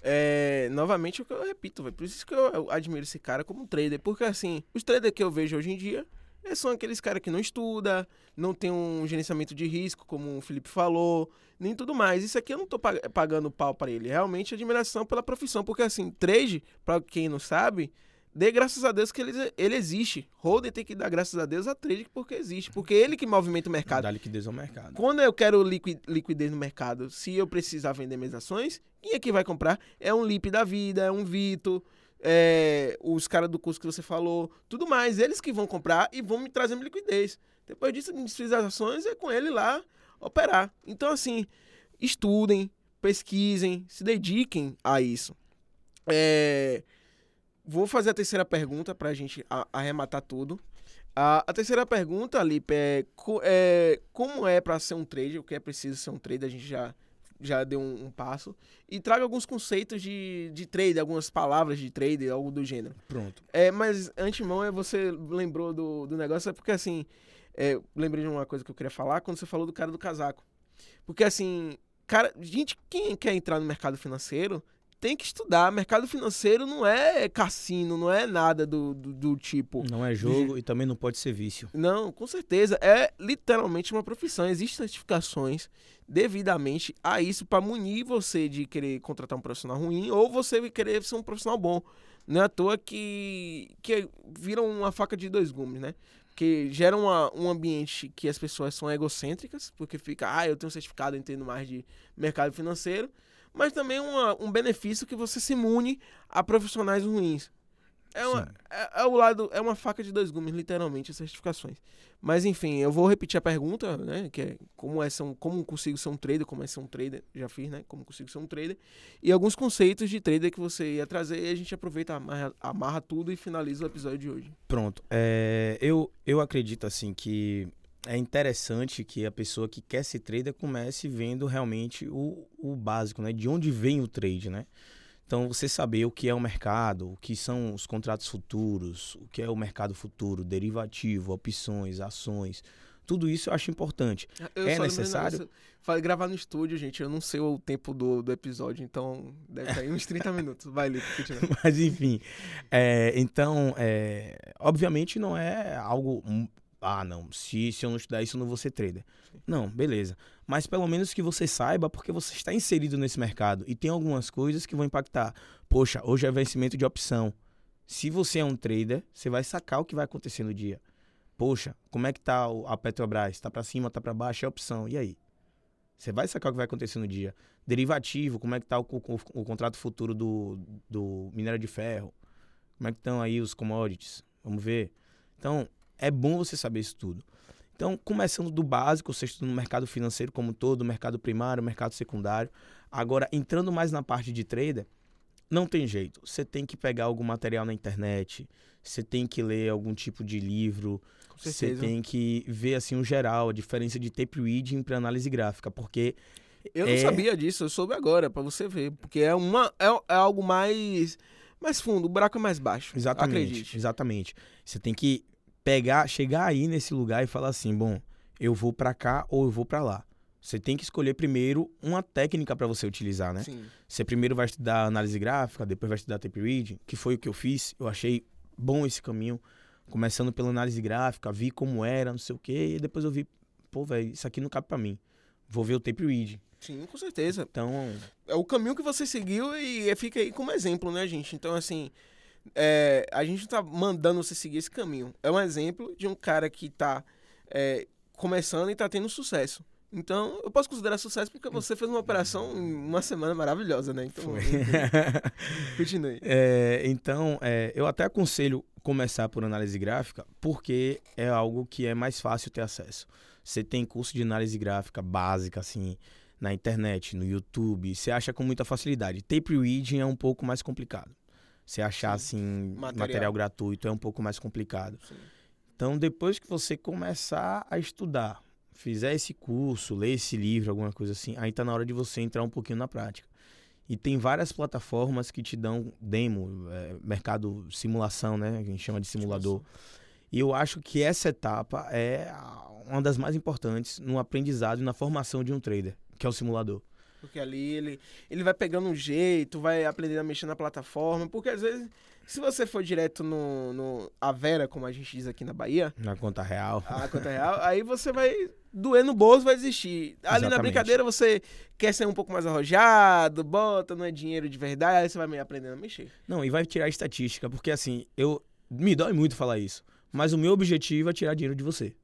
É, novamente, o que eu repito, véio, por isso que eu admiro esse cara como trader. Porque, assim, os traders que eu vejo hoje em dia são aqueles caras que não estudam, não tem um gerenciamento de risco, como o Felipe falou, nem tudo mais. Isso aqui eu não tô pagando pau para ele. Realmente admiração pela profissão, porque assim, trade, para quem não sabe, dê graças a Deus que ele, ele existe. Holder tem que dar graças a Deus a trade porque existe, porque ele que movimenta o mercado. Dá liquidez ao mercado. Quando eu quero liqui, liquidez no mercado, se eu precisar vender minhas ações, quem é que vai comprar? É um Lip da vida, é um Vito, é, os caras do curso que você falou, tudo mais. Eles que vão comprar e vão me trazer minha liquidez. Depois disso, as ações é com ele lá operar. Então, assim, estudem, pesquisem, se dediquem a isso. É, vou fazer a terceira pergunta para a gente arrematar tudo. A, a terceira pergunta, Lipe, é, é como é para ser um trader, o que é preciso ser um trader, a gente já já deu um, um, passo. E traga alguns conceitos de, de trade, algumas palavras de trade, algo do gênero. Pronto. É, mas antemão é você lembrou do, do negócio, é porque assim, é, lembrei de uma coisa que eu queria falar quando você falou do cara do casaco. Porque assim, cara, gente, quem quer entrar no mercado financeiro tem que estudar. Mercado financeiro não é cassino, não é nada do, do, do tipo. Não é jogo de... e também não pode ser vício. Não, com certeza. É literalmente uma profissão. Existem certificações devidamente a isso para munir você de querer contratar um profissional ruim ou você querer ser um profissional bom. Não é à toa que, que viram uma faca de dois gumes, né? Porque gera uma, um ambiente que as pessoas são egocêntricas, porque fica, ah, eu tenho um certificado, eu entendo mais de mercado financeiro, mas também uma, um benefício que você se imune a profissionais ruins. É, uma, é, é, o lado, é uma faca de dois gumes, literalmente, as certificações. Mas enfim, eu vou repetir a pergunta, né? Que é como é ser um, como consigo ser um trader, como é ser um trader, já fiz, né? Como consigo ser um trader. E alguns conceitos de trader que você ia trazer e a gente aproveita, amarra, amarra tudo e finaliza o episódio de hoje. Pronto. É, eu, eu acredito assim que é interessante que a pessoa que quer ser trader comece vendo realmente o, o básico, né? De onde vem o trade, né? Então, você saber o que é o mercado, o que são os contratos futuros, o que é o mercado futuro, derivativo, opções, ações, tudo isso eu acho importante. Eu é necessário. Falei gravar no estúdio, gente. Eu não sei o tempo do, do episódio, então deve sair uns 30 minutos. Vai, Lito, Mas enfim. É, então, é, obviamente não é algo. Ah, não. Se, se eu não estudar isso, eu não vou ser trader. Não, beleza mas pelo menos que você saiba porque você está inserido nesse mercado e tem algumas coisas que vão impactar. Poxa, hoje é vencimento de opção. Se você é um trader, você vai sacar o que vai acontecer no dia. Poxa, como é que tá a Petrobras? Está para cima, está para baixo, é opção. E aí? Você vai sacar o que vai acontecer no dia. Derivativo, como é que tá o, o, o contrato futuro do, do minério de ferro? Como é que estão aí os commodities? Vamos ver. Então, é bom você saber isso tudo. Então, começando do básico, você estuda no mercado financeiro como todo, mercado primário, mercado secundário. Agora, entrando mais na parte de trader, não tem jeito. Você tem que pegar algum material na internet, você tem que ler algum tipo de livro, você tem que ver assim o geral, a diferença de tape reading para análise gráfica, porque eu não é... sabia disso, eu soube agora para você ver, porque é uma é, é, algo mais mais fundo, o buraco é mais baixo. Exatamente. Acredite. Exatamente. Você tem que pegar, chegar aí nesse lugar e falar assim, bom, eu vou para cá ou eu vou para lá. Você tem que escolher primeiro uma técnica para você utilizar, né? Sim. Você primeiro vai estudar análise gráfica, depois vai estudar tape reading, que foi o que eu fiz. Eu achei bom esse caminho, começando pela análise gráfica, vi como era, não sei o quê, e depois eu vi, pô, velho, isso aqui não cabe para mim. Vou ver o tape reading. Sim, com certeza. Então, é o caminho que você seguiu e fica aí como exemplo, né, gente? Então, assim, é, a gente não tá mandando você seguir esse caminho. É um exemplo de um cara que tá é, começando e tá tendo sucesso. Então, eu posso considerar sucesso porque você fez uma operação em uma semana maravilhosa, né? Então, Foi. continue. É, então, é, eu até aconselho começar por análise gráfica porque é algo que é mais fácil ter acesso. Você tem curso de análise gráfica básica, assim, na internet, no YouTube, você acha com muita facilidade. Tape reading é um pouco mais complicado. Você achar Sim. assim material. material. gratuito é um pouco mais complicado. Sim. Então, depois que você começar a estudar, fizer esse curso, ler esse livro, alguma coisa assim, aí tá na hora de você entrar um pouquinho na prática. E tem várias plataformas que te dão demo, é, mercado simulação, né? A gente chama de simulador. E eu acho que essa etapa é uma das mais importantes no aprendizado e na formação de um trader, que é o simulador. Porque ali ele, ele vai pegando um jeito, vai aprendendo a mexer na plataforma. Porque às vezes, se você for direto no, no a Vera, como a gente diz aqui na Bahia. Na conta real. A conta real, aí você vai doer no bolso, vai desistir. Ali Exatamente. na brincadeira você quer ser um pouco mais arrojado, bota, não é dinheiro de verdade, aí você vai meio aprendendo a mexer. Não, e vai tirar a estatística, porque assim, eu. Me dói muito falar isso. Mas o meu objetivo é tirar dinheiro de você.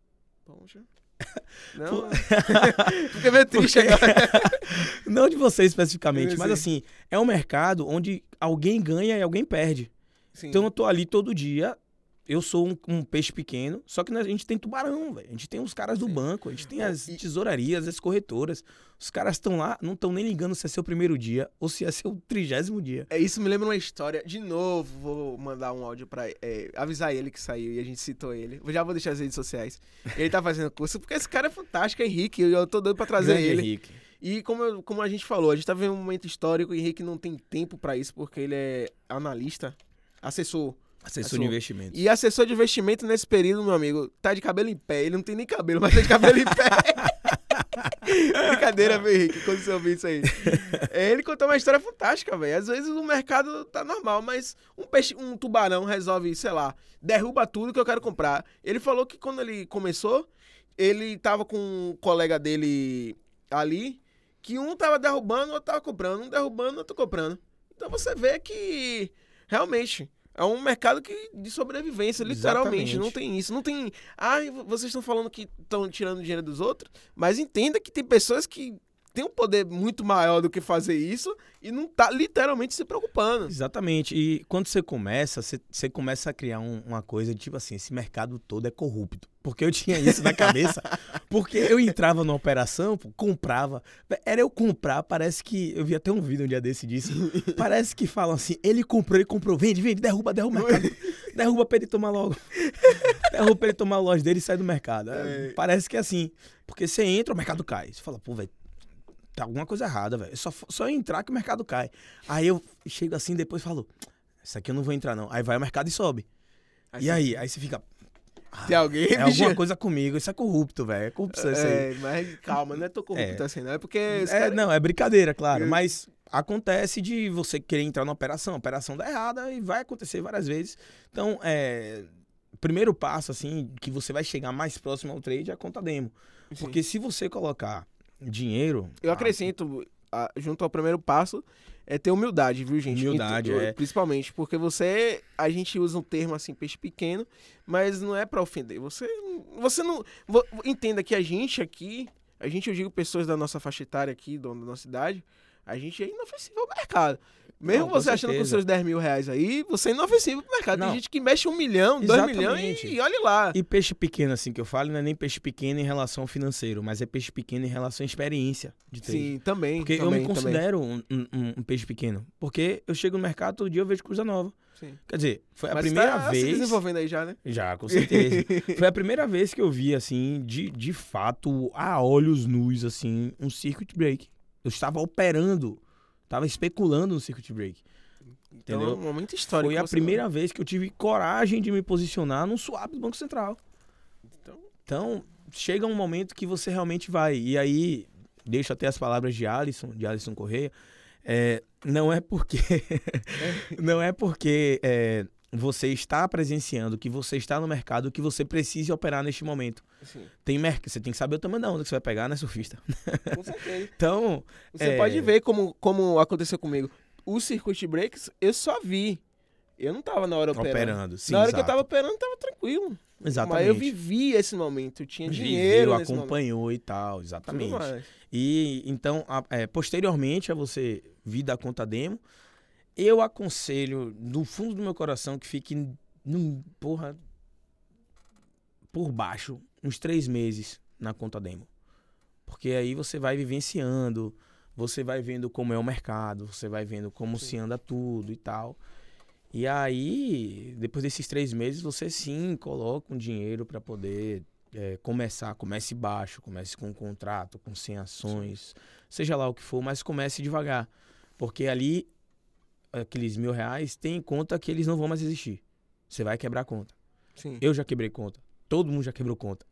Poxa. Não. Fica meio triste agora. Não de você especificamente, mas assim, é um mercado onde alguém ganha e alguém perde. Sim. Então eu tô ali todo dia eu sou um, um, peixe pequeno, só que a gente tem tubarão, velho. A gente tem os caras do Sim. banco, a gente tem as tesourarias, as corretoras. Os caras estão lá, não estão nem ligando se é seu primeiro dia ou se é seu trigésimo dia. É, isso me lembra uma história. De novo, vou mandar um áudio pra é, avisar ele que saiu e a gente citou ele. Eu já vou deixar as redes sociais. Ele tá fazendo curso, porque esse cara é fantástico, é Henrique. Eu tô doido pra trazer Grande ele. Henrique. E como, como a gente falou, a gente tá vivendo um momento histórico, o Henrique não tem tempo para isso, porque ele é analista, assessor Assessor de investimento. E assessor de investimento nesse período, meu amigo, tá de cabelo em pé. Ele não tem nem cabelo, mas tá de cabelo em pé. Brincadeira, meu Henrique, quando você ouviu isso aí. É, ele contou uma história fantástica, velho. Às vezes o mercado tá normal, mas um peixe, um tubarão resolve, sei lá, derruba tudo que eu quero comprar. Ele falou que quando ele começou, ele tava com um colega dele ali, que um tava derrubando, outro tava comprando. Um derrubando, outro comprando. Então você vê que realmente É um mercado que, de sobrevivência, literalmente. Exatamente. Não tem isso. Não tem. Ai, vocês estão falando que estão tirando dinheiro dos outros, mas entenda que tem pessoas que têm um poder muito maior do que fazer isso e não tá literalmente se preocupando. Exatamente. E quando você começa, você, você começa a criar um- uma coisa de tipo assim, esse mercado todo é corrupto. Porque eu tinha isso na cabeça. porque eu entrava numa operação, pô, comprava. Era eu comprar, parece que. Eu vi até um vídeo um dia desse disso. Parece que falam assim: ele comprou, ele comprou, vende, vende, derruba, derruba o mercado. derruba pra ele tomar logo. derruba pra ele tomar a loja dele e sai do mercado. É. Parece que é assim. Porque você entra, o mercado cai. Você fala, pô, velho. Tá alguma coisa errada, velho. É Só, só entrar que o mercado cai. Aí eu chego assim depois falo, isso aqui eu não vou entrar não. Aí vai o mercado e sobe. e aí? Aí você fica, Tem alguém, é bicho? alguma coisa comigo. Isso é corrupto, velho. É corrupção isso aí. É, mas calma, não é tão corrupto É. assim, não. É porque. É, caras- não, é brincadeira, claro. É. Mas acontece de você querer entrar na operação. A operação dá errada e vai acontecer várias vezes. Então, é... Primeiro passo, assim, que você vai chegar mais próximo ao trade é a conta demo. Sim. Porque se você colocar dinheiro... Eu ah, acrescento, ah, junto ao primeiro passo, é ter humildade, viu, gente? Humildade, Então, é. Principalmente, porque você. A gente usa um termo assim, peixe pequeno, mas não é pra ofender. Você, você não. Entenda que a gente aqui, a gente, eu digo pessoas da nossa faixa etária aqui, da nossa idade, a gente é inofensivo ao mercado. Mesmo Não, você achando com certeza. seus 10 mil reais aí, você é inofensivo pro mercado. Tem Não. gente que mexe um milhão, dois Exatamente. milhões e, e olha lá. E peixe pequeno, assim, que eu falo, não é nem peixe pequeno em relação ao financeiro, mas é peixe pequeno em relação à experiência de trade. Sim, também. Porque eu também, me considero um, um- um peixe pequeno. Porque eu chego no mercado, todo dia eu vejo coisa nova. Sim. Quer dizer, foi a Mas primeira tá se vez. desenvolvendo aí já, né? Já, com certeza. foi a primeira vez que eu vi, assim, de, de fato, a olhos nus, assim, um circuit break. Eu estava operando, estava especulando no circuit break. Então, Entendeu? é um momento histórico. Foi a primeira vez que eu tive coragem de me posicionar num swap do Banco Central. Então, Então, chega um momento que você realmente vai. E aí, deixo até as palavras de Alisson, de Alisson Correia. é, não é porque. não é porque é, você está presenciando, que você está no mercado, que você precise operar neste momento. assim, Tem merc... Você tem que saber o tamanho da onda que você vai pegar, né, surfista? com certeza. Então, Você É. pode ver como, como aconteceu comigo. O circuit breaks eu só vi. Eu não tava na hora operando. operando. Sim, na hora que eu exato. tava operando, tava tranquilo. Exatamente. Mas eu vivi esse momento. Eu tinha Viveu, dinheiro momento. acompanhou e tal, exatamente. E então, a- é, posteriormente a você vir da conta demo, eu aconselho, do fundo do meu coração, que fique, num, porra, por baixo, uns três meses na conta demo. Porque aí você vai vivenciando, você vai vendo como é o mercado, você vai vendo como Sim. se anda tudo e tal. E aí, depois desses três meses, você sim coloca um dinheiro para poder é, começar. Comece baixo, comece com um contrato, com 100 ações, seja lá o que for, mas comece devagar. Porque ali, aqueles mil reais, tem em conta que eles não vão mais existir. Você vai quebrar a conta. Sim. Eu já quebrei conta. Todo mundo já quebrou conta.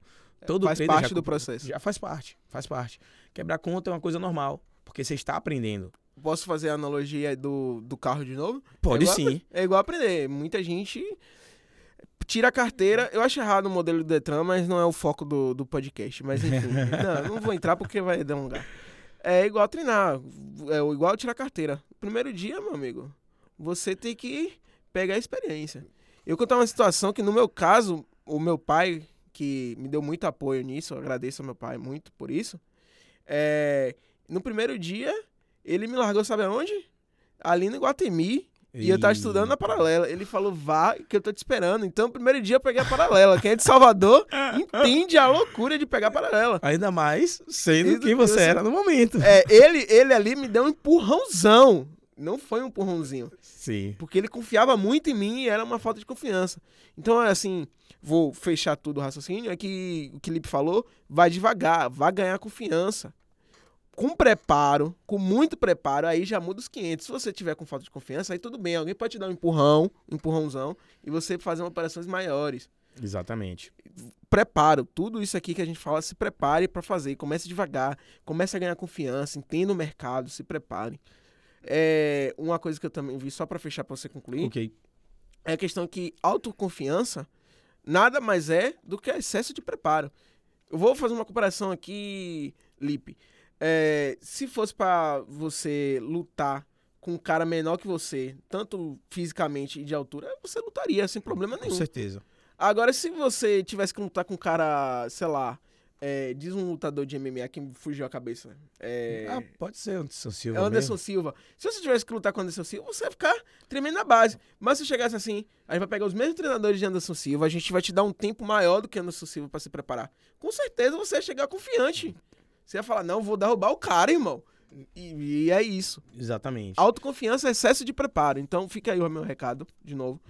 Todo É, Faz trader parte já do processo. Já faz parte, faz parte. Quebrar conta é uma coisa normal, porque você está aprendendo. Posso fazer a analogia do, do carro de novo? Pode É igual sim. É igual aprender. Muita gente tira a carteira. Eu acho errado o modelo do Detran, mas não é o foco do, do podcast. Mas enfim. não, não vou entrar porque vai dar um lugar. É igual treinar. É igual tirar carteira. Primeiro dia, meu amigo, você tem que pegar a experiência. Eu contar uma situação que, no meu caso, o meu pai, que me deu muito apoio nisso, agradeço ao meu pai muito por isso. É, no primeiro dia, ele me largou, sabe aonde? Ali no Iguatemi. E eu tava estudando na paralela. Ele falou, vá, que eu tô te esperando. Então, primeiro dia eu peguei a paralela. Quem é de Salvador entende a loucura de pegar a paralela. Ainda mais sendo quem você era no momento. É, ele, ele ali me deu um empurrãozão. Não foi um empurrãozinho. Sim. Porque ele confiava muito em mim e era uma falta de confiança. Então, é assim, vou fechar tudo o raciocínio. É que o que o Lipe falou, vai devagar, vai ganhar confiança. Com preparo, com muito preparo, aí já muda os 500. Se você tiver com falta de confiança, aí tudo bem. Alguém pode te dar um empurrão, um empurrãozão, e você fazer operações maiores. Exatamente. Preparo, tudo isso aqui que a gente fala, se prepare para fazer. Comece devagar, comece a ganhar confiança, entenda o mercado, se prepare. É, uma coisa que eu também vi, só para fechar, para você concluir, Ok. é a questão que autoconfiança nada mais é do que excesso de preparo. Eu vou fazer uma comparação aqui, Lipe. É, se fosse para você lutar com um cara menor que você, tanto fisicamente e de altura, você lutaria sem problema nenhum. Com certeza. Agora, se você tivesse que lutar com um cara, sei lá, é, diz um lutador de MMA que me fugiu a cabeça. É, Ah, pode ser Anderson Silva. é Anderson mesmo. Silva. Se você tivesse que lutar com Anderson Silva, você ia ficar tremendo na base. Mas se chegasse assim, a gente vai pegar os mesmos treinadores de Anderson Silva, a gente vai te dar um tempo maior do que Anderson Silva pra se preparar. Com certeza você ia chegar confiante. Você ia falar, não, vou derrubar o cara, irmão. E, e é isso. Exatamente. Autoconfiança é excesso de preparo. Então fica aí o meu recado, de novo.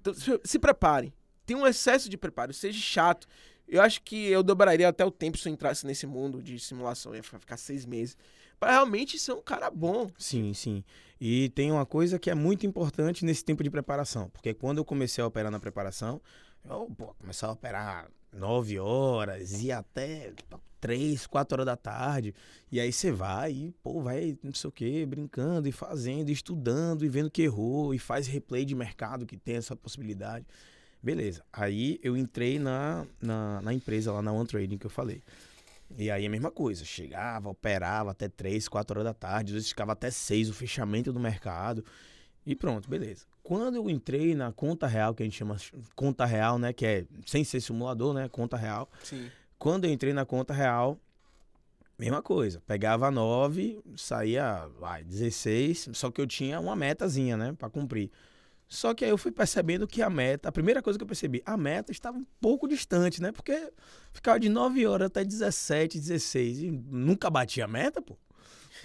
Então, se, se prepare. Tem um excesso de preparo, seja chato. Eu acho que eu dobraria até o tempo se eu entrasse nesse mundo de simulação. Eu ia ficar seis meses. Pra realmente ser um cara bom. Sim, sim. E tem uma coisa que é muito importante nesse tempo de preparação. Porque quando eu comecei a operar na preparação, eu pô, começava a operar 9 horas, ia até tipo, 3, 4 horas da tarde. E aí você vai e, pô, vai, não sei o quê, brincando e fazendo, e estudando e vendo que errou, e faz replay de mercado que tem essa possibilidade. Beleza. Aí eu entrei na, na, na empresa lá na One Trading que eu falei. E aí a mesma coisa, chegava, operava até 3, 4 horas da tarde, às vezes ficava até 6 o fechamento do mercado. E pronto, beleza. Quando eu entrei na conta real, que a gente chama conta real, né, que é sem ser simulador, né, conta real. Sim. Quando eu entrei na conta real, mesma coisa, pegava 9, saía, vai, 16, só que eu tinha uma metazinha, né, para cumprir. Só que aí eu fui percebendo que a meta, a primeira coisa que eu percebi, a meta estava um pouco distante, né? Porque ficava de 9 horas até 17, 16 e nunca batia a meta, pô.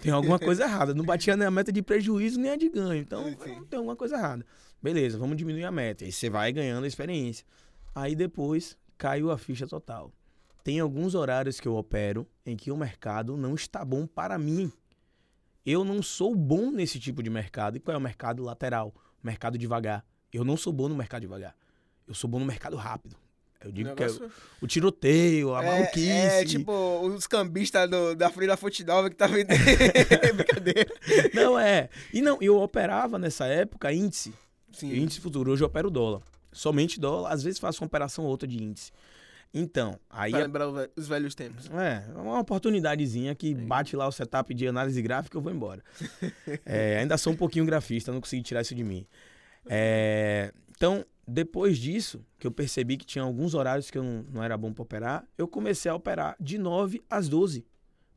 Tem alguma coisa errada. Não batia nem a meta de prejuízo nem a de ganho. Então, tem alguma coisa errada. Beleza, vamos diminuir a meta. Aí você vai ganhando a experiência. Aí depois caiu a ficha total. Tem alguns horários que eu opero em que o mercado não está bom para mim. Eu não sou bom nesse tipo de mercado. E qual é o mercado lateral? O mercado devagar. Eu não sou bom no mercado devagar. Eu sou bom no mercado rápido. Eu digo que é o tiroteio, a maluquice. É, é tipo os cambistas do- da Frida Fonte Nova que tá vendendo. Brincadeira. Não, é. E não, eu operava nessa época índice. Sim. Índice futuro. Hoje eu opero dólar. Somente dólar. Às vezes faço uma operação ou outra de índice. Então, aí Pra é, lembrar os velhos tempos. é uma oportunidadezinha que bate lá o setup de análise gráfica eu vou embora. É, ainda sou um pouquinho grafista, não consegui tirar isso de mim. É, então, depois disso, que eu percebi que tinha alguns horários que eu não, não era bom para operar, eu comecei a operar de 9 às 12,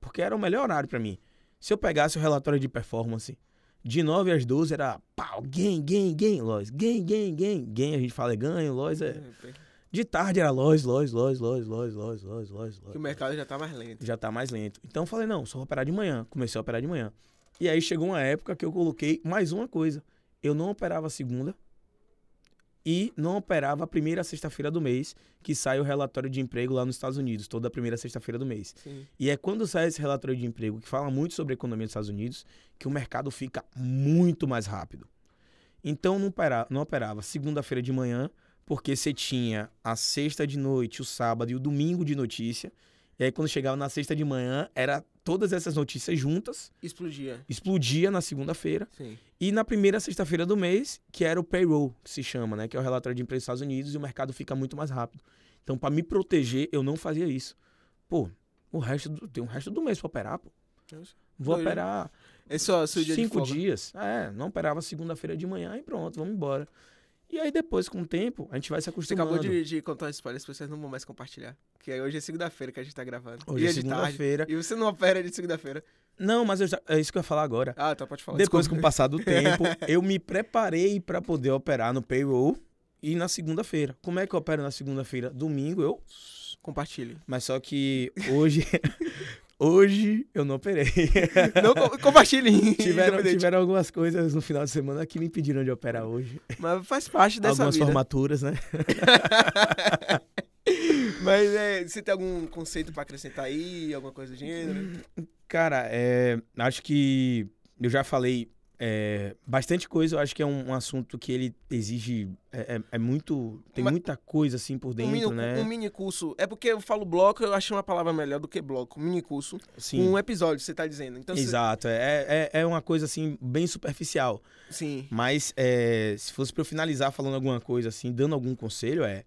porque era o melhor horário para mim. Se eu pegasse o relatório de performance, de 9 às 12 era pau, gain, gain, gain, loss, gain, gain, gain, gain, a gente fala é ganho, loss é... De tarde era loss, loss, loss, loss, loss, loss, loss, loss, Que loss o mercado já tá mais lento. já tá mais lento. Então eu falei, não, só vou operar de manhã. Comecei a operar de manhã. E aí chegou uma época que eu coloquei mais uma coisa. Eu não operava segunda e não operava a primeira sexta-feira do mês, que sai o relatório de emprego lá nos Estados Unidos, toda a primeira sexta-feira do mês. Sim. E é quando sai esse relatório de emprego, que fala muito sobre a economia dos Estados Unidos, que o mercado fica muito mais rápido. Então não operava, não operava segunda-feira de manhã, porque você tinha a sexta de noite, o sábado e o domingo de notícia. E aí quando chegava na sexta de manhã, era todas essas notícias juntas, Explodia. explodia na segunda-feira. E na primeira sexta-feira do mês, que era o payroll, que se chama, né? Que é o relatório de emprego dos Estados Unidos, e o mercado fica muito mais rápido. Então, para me proteger, eu não fazia isso. Pô, o resto do, tem o resto do mês pra operar, pô. Vou Doido. operar É só seu dia de cinco folga. dias. É, não operava segunda-feira de manhã e pronto, vamos embora. E aí depois, com o tempo, a gente vai se Você acostumando. acabou de, de contar uma spoiler, as pessoas não vão mais compartilhar. Que aí hoje é segunda-feira que a gente tá gravando. Hoje e é de tarde. segunda-feira. E você não opera de segunda-feira. Não, mas eu já- é isso que eu ia falar agora. Ah, tá, pode falar. Depois, com desculpa. o passar do tempo, eu me preparei para poder operar no payroll e na segunda-feira. Como é que eu opero na segunda-feira? Domingo eu. Compartilhe. Mas só que hoje. hoje eu não operei. Não, com- compartilhe. tiveram, tiveram algumas coisas no final de semana que me impediram de operar hoje. Mas faz parte dessa algumas vida. formaturas, né? Mas é, você tem algum conceito pra acrescentar aí? Alguma coisa do gênero? Cara, é, acho que eu já falei é, bastante coisa. Eu acho que é um, um assunto que ele exige. É, é- é muito. Tem Mas- muita coisa assim por um, dentro, mini, né? um mini curso. É porque eu falo bloco, eu achei uma palavra melhor do que bloco. Mini curso. Sim. Um episódio, você tá dizendo. Então, você- Exato. É, é, é uma coisa assim, bem superficial. sim. Mas é, se fosse pra eu finalizar falando alguma coisa assim, dando algum conselho, é.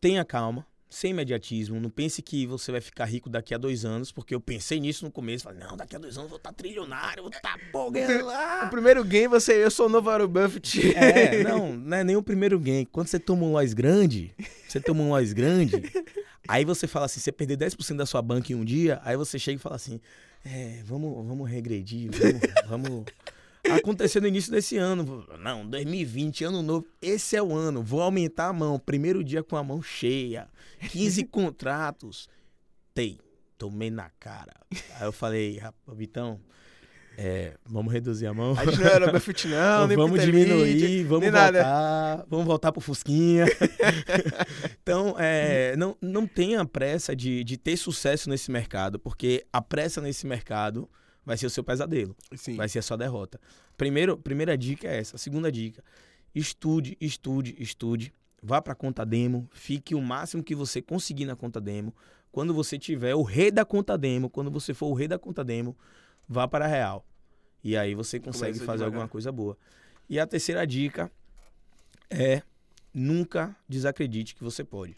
Tenha calma, sem imediatismo. Não pense que você vai ficar rico daqui a dois anos, porque eu pensei nisso no começo. Falei, não, daqui a dois anos eu vou estar trilionário, vou estar pô, ganhando lá. O primeiro game, você, eu sou o novo Warren Buffett. É, não, não é nem o primeiro game. Quando você toma um loss grande, você toma um loss grande, aí você fala assim, você perder 10% da sua banca em um dia, aí você chega e fala assim, é, vamos, vamos regredir, vamos, vamos Aconteceu no início desse ano. Não, 2020, ano novo. Esse é o ano. Vou aumentar a mão. Primeiro dia com a mão cheia. 15 contratos. Tem. Tomei na cara. Aí eu falei, rapaz, Vitão, é, vamos reduzir a mão. A gente não era Buffett, não, nem Vamos diminuir, vamos voltar. Nada. Vamos voltar pro Fusquinha. então, é, não, não tenha pressa de, de ter sucesso nesse mercado, porque a pressa nesse mercado vai ser o seu pesadelo. Sim. Vai ser a sua derrota. Primeiro, primeira dica é essa. Segunda dica, estude, estude, estude. Vá para a conta demo, fique o máximo que você conseguir na conta demo. Quando você tiver o rei da conta demo, quando você for o rei da conta demo, vá para a real. E aí você consegue Começa fazer devagar. alguma coisa boa. E a terceira dica é nunca desacredite que você pode.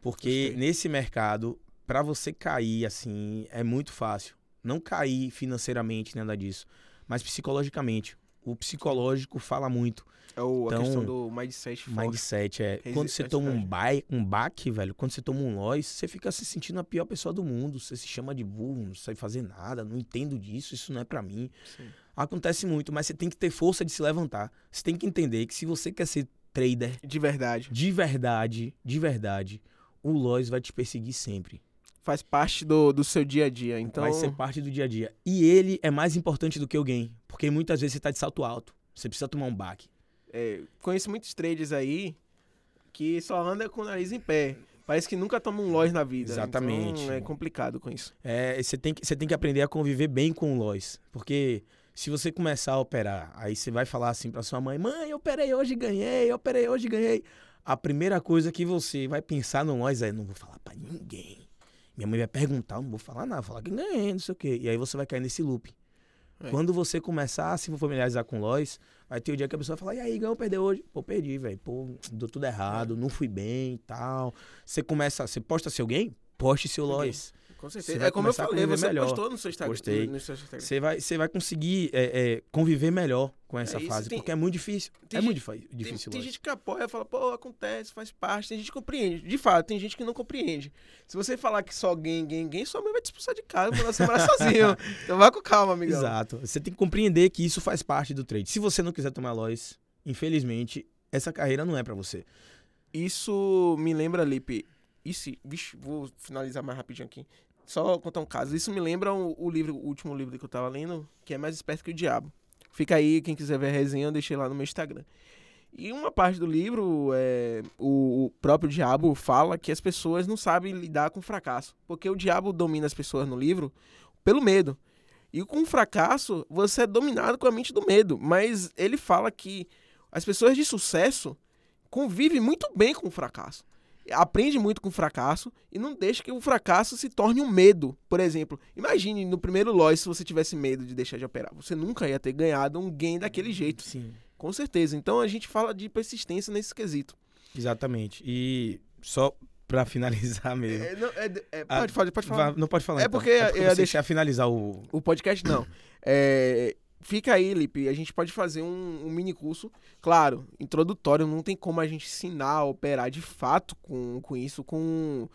Porque Gostei. nesse mercado, para você cair assim, é muito fácil. Não cair financeiramente, nada disso, mas psicologicamente. O psicológico fala muito. É o, então, a questão do mindset forte. Mindset, é. quando você toma um, ba um baque, velho, quando você toma um loss, você fica se sentindo a pior pessoa do mundo. Você se chama de burro, não sabe fazer nada, não entendo disso, isso não é para mim. Sim. Acontece muito, mas você tem que ter força de se levantar. Você tem que entender que se você quer ser trader... De verdade. De verdade, de verdade, o loss vai te perseguir sempre faz parte do, do seu dia a dia. Então... Vai ser parte do dia a dia. E ele é mais importante do que o game. Porque muitas vezes você tá de salto alto. Você precisa tomar um baque. É, conheço muitos traders aí que só anda com o nariz em pé. Parece que nunca toma um loss na vida. Exatamente. Então é complicado com isso. É, você tem, que, você tem que aprender a conviver bem com o loss. Porque se você começar a operar, aí você vai falar assim pra sua mãe: Mãe, eu operei hoje ganhei, eu operei hoje ganhei. A primeira coisa que você vai pensar no loss é: Não vou falar pra ninguém. Minha mãe vai perguntar, eu não vou falar nada, vou falar que ganhei, não sei o quê. E aí você vai cair nesse loop. É. Quando você começar a se familiarizar com Lois, vai ter o dia que a pessoa vai falar, e aí, ganhou, perdeu hoje? Pô, perdi, velho. Pô, deu tudo errado, é. não fui bem e tal. Você começa, você posta seu game? Poste seu Lois. Com certeza. É como eu falei, você melhor. postou no seu Instagram. Postei. No seu Instagram. Você vai, você vai conseguir é, é, conviver melhor com essa é fase, tem, porque é muito difícil. é muito difícil. Tem, tem gente que apoia, fala, pô, acontece, faz parte. Tem gente que compreende. De fato, tem gente que não compreende. Se você falar que só game, game, game, sua mãe vai te expulsar de casa pra você morar sozinho. Então vai com calma, amigão. Exato. Você tem que compreender que isso faz parte do trade. Se você não quiser tomar loss, infelizmente, essa carreira não é para você. Isso me lembra, Lipe, isso, vixe, vou finalizar mais rapidinho aqui. Só contar um caso. Isso me lembra o, o, livro, o último livro que eu tava lendo, que é Mais Esperto que o Diabo. Fica aí, quem quiser ver a resenha, eu deixei lá no meu Instagram. E uma parte do livro, é, o, o, próprio diabo fala que as pessoas não sabem lidar com fracasso. Porque o diabo domina as pessoas no livro pelo medo. E com o fracasso, você é dominado com a mente do medo. Mas ele fala que as pessoas de sucesso convivem muito bem com o fracasso aprende muito com o fracasso e não deixa que o fracasso se torne um medo. Por exemplo, imagine no primeiro loss se você tivesse medo de deixar de operar. Você nunca ia ter ganhado um gain daquele jeito. Sim. Com certeza. Então a gente fala de persistência nesse quesito. Exatamente. E só para finalizar mesmo. É, não, é, é, pode, pode, pode falar. Não pode falar. É então. porque, é porque eu ia deixar finalizar o. O podcast, não. É, fica aí, Lipe, a gente pode fazer um, um, mini curso, claro, introdutório, não tem como a gente ensinar a operar de fato com, com isso, com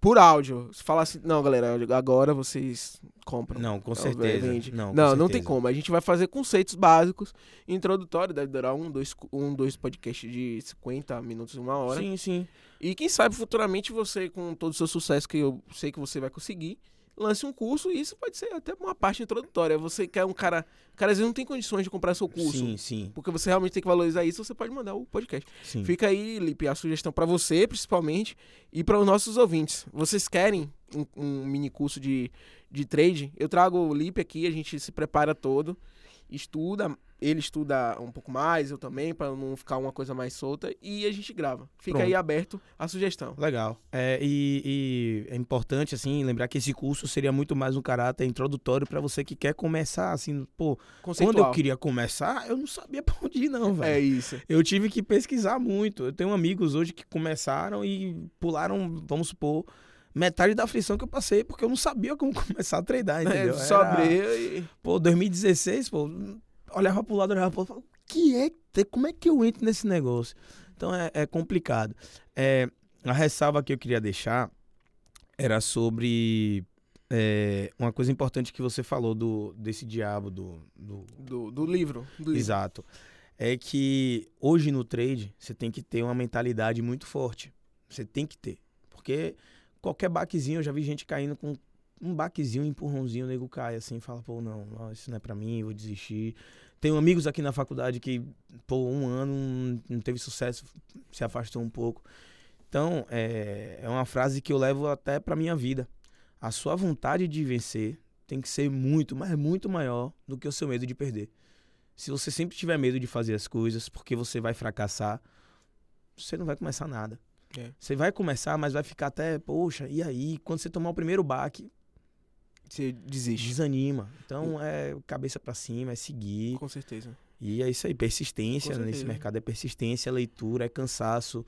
por áudio. Você fala assim, não, galera, agora vocês compram. Não, com certeza. Vende. Não, não, certeza. não tem como. A gente vai fazer conceitos básicos, introdutório, deve durar um, dois, um, dois podcasts de 50 minutos, uma hora. Sim, sim. E quem sabe futuramente você, com todo o seu sucesso, que eu sei que você vai conseguir, lance um curso e isso pode ser até uma parte introdutória. Você quer um cara. O cara às vezes não tem condições de comprar seu curso. Sim, sim. Porque você realmente tem que valorizar isso, você pode mandar o podcast. Sim. Fica aí, Lipe, a sugestão para você, principalmente, e para os nossos ouvintes. Vocês querem um, um, mini curso de, de trade? Eu trago o Lipe aqui, a gente se prepara todo. Estuda, ele estuda um pouco mais, eu também, para não ficar uma coisa mais solta, e a gente grava. Fica Pronto. aí aberto a sugestão. Legal. É, e, e é importante, assim, lembrar que esse curso seria muito mais um caráter introdutório para você que quer começar, assim, pô, quando eu Conceitual. queria começar, eu não sabia pra onde ir, não, velho. É isso. Eu tive que pesquisar muito. Eu tenho amigos hoje que começaram e pularam, vamos supor, metade da aflição que eu passei, porque eu não sabia como começar a treinar, entendeu? É, só Era- e. Pô, 2016, pô, olhava pro lado, olhava pro outro, falava, que é, como é que eu entro nesse negócio? Então é, é complicado. É, a ressalva que eu queria deixar era sobre é, uma coisa importante que você falou do, desse diabo, do, do, Do, do livro. Do livro. Exato. É que hoje no trade você tem que ter uma mentalidade muito forte. Você tem que ter. Porque qualquer baquezinho, eu já vi gente caindo com um baquezinho, um empurrãozinho, o nego cai assim, fala, pô, não, isso não é pra mim, vou desistir. Tenho amigos aqui na faculdade que, pô, um ano não- não teve sucesso, se afastou um pouco. Então, é, é uma frase que eu levo até pra minha vida. A sua vontade de vencer tem que ser muito, mas muito maior do que o seu medo de perder. Se você sempre tiver medo de fazer as coisas porque você vai fracassar, você não vai começar nada. É. Você vai começar, mas vai ficar até, poxa, e aí? Quando você tomar o primeiro baque, Você desiste. desanima. Então é cabeça pra cima, é seguir. Com certeza. E é isso aí, persistência nesse mercado é persistência, é leitura, é cansaço,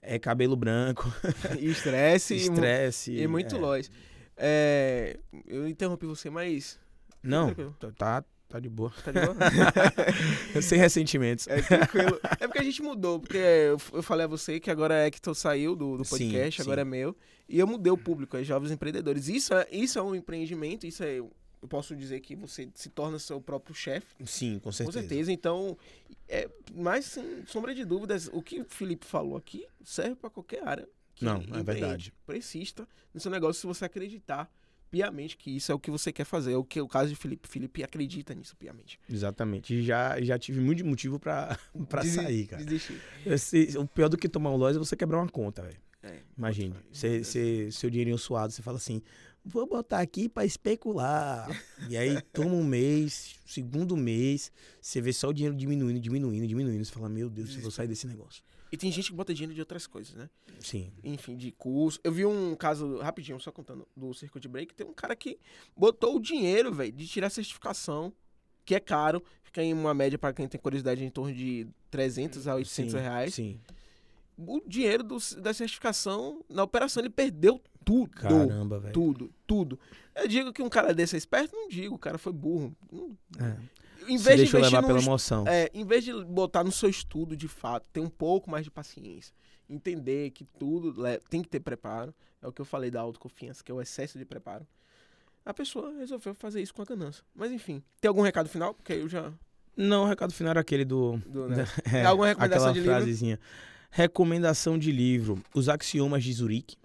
é cabelo branco, E estresse e estresse. e, muito é. lois. É, eu interrompi você, mas. Não, Tranquilo. tá, tá de boa. Tá de boa? Sem ressentimentos. É tranquilo. É porque a gente mudou, porque eu, eu falei a você que agora é que tu saiu do, do Sim, podcast, agora é sim. meu. E eu mudei o público, é jovens empreendedores. Isso é, isso é um empreendimento, isso é. Eu posso dizer que você se torna seu próprio chefe, Sim, com com certeza. certeza. Então, é, mas sem sombra de dúvidas, o que o Felipe falou aqui serve para qualquer área. que Não, é verdade. Persista no seu negócio se você acreditar piamente que isso é o que você quer fazer. É o que o caso de Felipe. Felipe acredita nisso piamente. Exatamente. E já, já tive muito motivo Desi- sair, cara. Desistir. Esse- o pior do que tomar um loss é você quebrar uma conta, velho. É, Imagine. Você, você- seu dinheirinho suado, você fala assim, vou botar aqui pra especular. e aí toma um mês, segundo mês, você vê só o dinheiro diminuindo, diminuindo, diminuindo. Você fala, meu Deus, eu vou sair desse negócio. E tem gente que bota dinheiro de outras coisas, né? Sim. Enfim, de curso. Eu vi um caso, rapidinho, só contando, do Circuit Break. Tem um cara que botou o dinheiro, velho, de tirar a certificação, que é caro. Fica em uma média, para quem tem curiosidade, em torno de 300 a 800 sim, reais. Sim. O dinheiro do- da certificação, na operação, ele perdeu tudo. Caramba, velho. Tudo, tudo. Eu digo que um cara desse é esperto? Não digo, o cara foi burro. É. Em vez de levar pela estu- emoção. é, em vez de botar no seu estudo de fato, ter um pouco mais de paciência, entender que tudo tem que ter preparo, é o que eu falei da autoconfiança, que é o excesso de preparo. A pessoa resolveu fazer isso com a ganância. Mas enfim, tem algum recado final? Porque eu já. Não, o recado final era aquele do... Do, né? É, Tem alguma recomendação aquela de livro? frasezinha. Recomendação de livro. Os Axiomas de Zurique.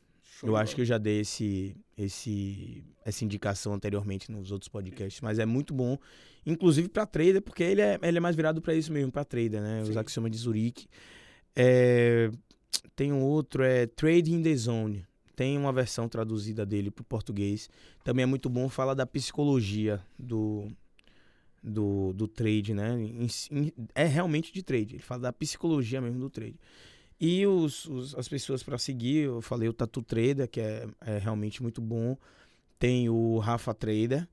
Show Eu acho que eu já dei esse, esse, essa indicação anteriormente nos outros podcasts, mas é muito bom, inclusive para trader, porque ele é, ele é mais virado para isso mesmo, para trader, né? Os axiomas de Zurique. É, tem um outro, é Trade in the Zone. Tem uma versão traduzida dele para o português. Também é muito bom, fala da psicologia do, do, do trade, né? É realmente de trade. Ele fala da psicologia mesmo do trade. E os, os- as pessoas para seguir, eu falei o Tatu Trader, que é, é realmente muito bom. Tem o Rafa Trader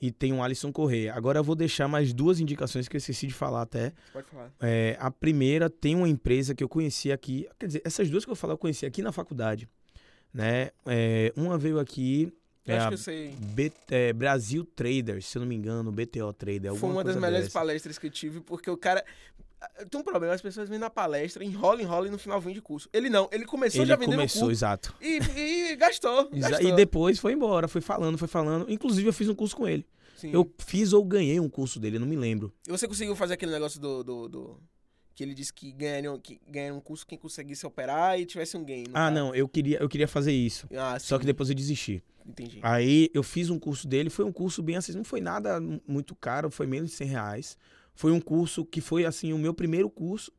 e tem o Alisson Correia. Agora eu vou deixar mais duas indicações que eu esqueci de falar até. Pode falar. É, a primeira tem uma empresa que eu conheci aqui. Quer dizer, essas duas que eu falar eu conheci aqui na faculdade. Né? É, uma veio aqui. Eu É acho que eu sei. B- é, Brasil Traders, se eu não me engano, BTO Trader. Foi uma das melhores dessa. palestras que eu tive, porque o cara. Tem um problema, as pessoas vêm na palestra, enrola, enrola e no final vende curso. Ele não, ele começou Ele já vendendo começou, curso exato. e, e gastou, gastou. E depois foi embora, foi falando, foi falando. Inclusive, eu fiz um curso com ele. Sim. Eu fiz ou ganhei um curso dele, eu não me lembro. E você conseguiu fazer aquele negócio do. do, do- que ele disse que ganharia, que ganharia um curso quem conseguisse operar e tivesse um no Ah, caso. não, eu queria, eu queria fazer isso. Ah, Só que depois eu desisti. Entendi. Aí eu fiz um curso dele, foi um curso bem assim, não foi nada mu- muito caro, foi menos de 100 reais. Foi um curso que foi assim, o meu primeiro curso,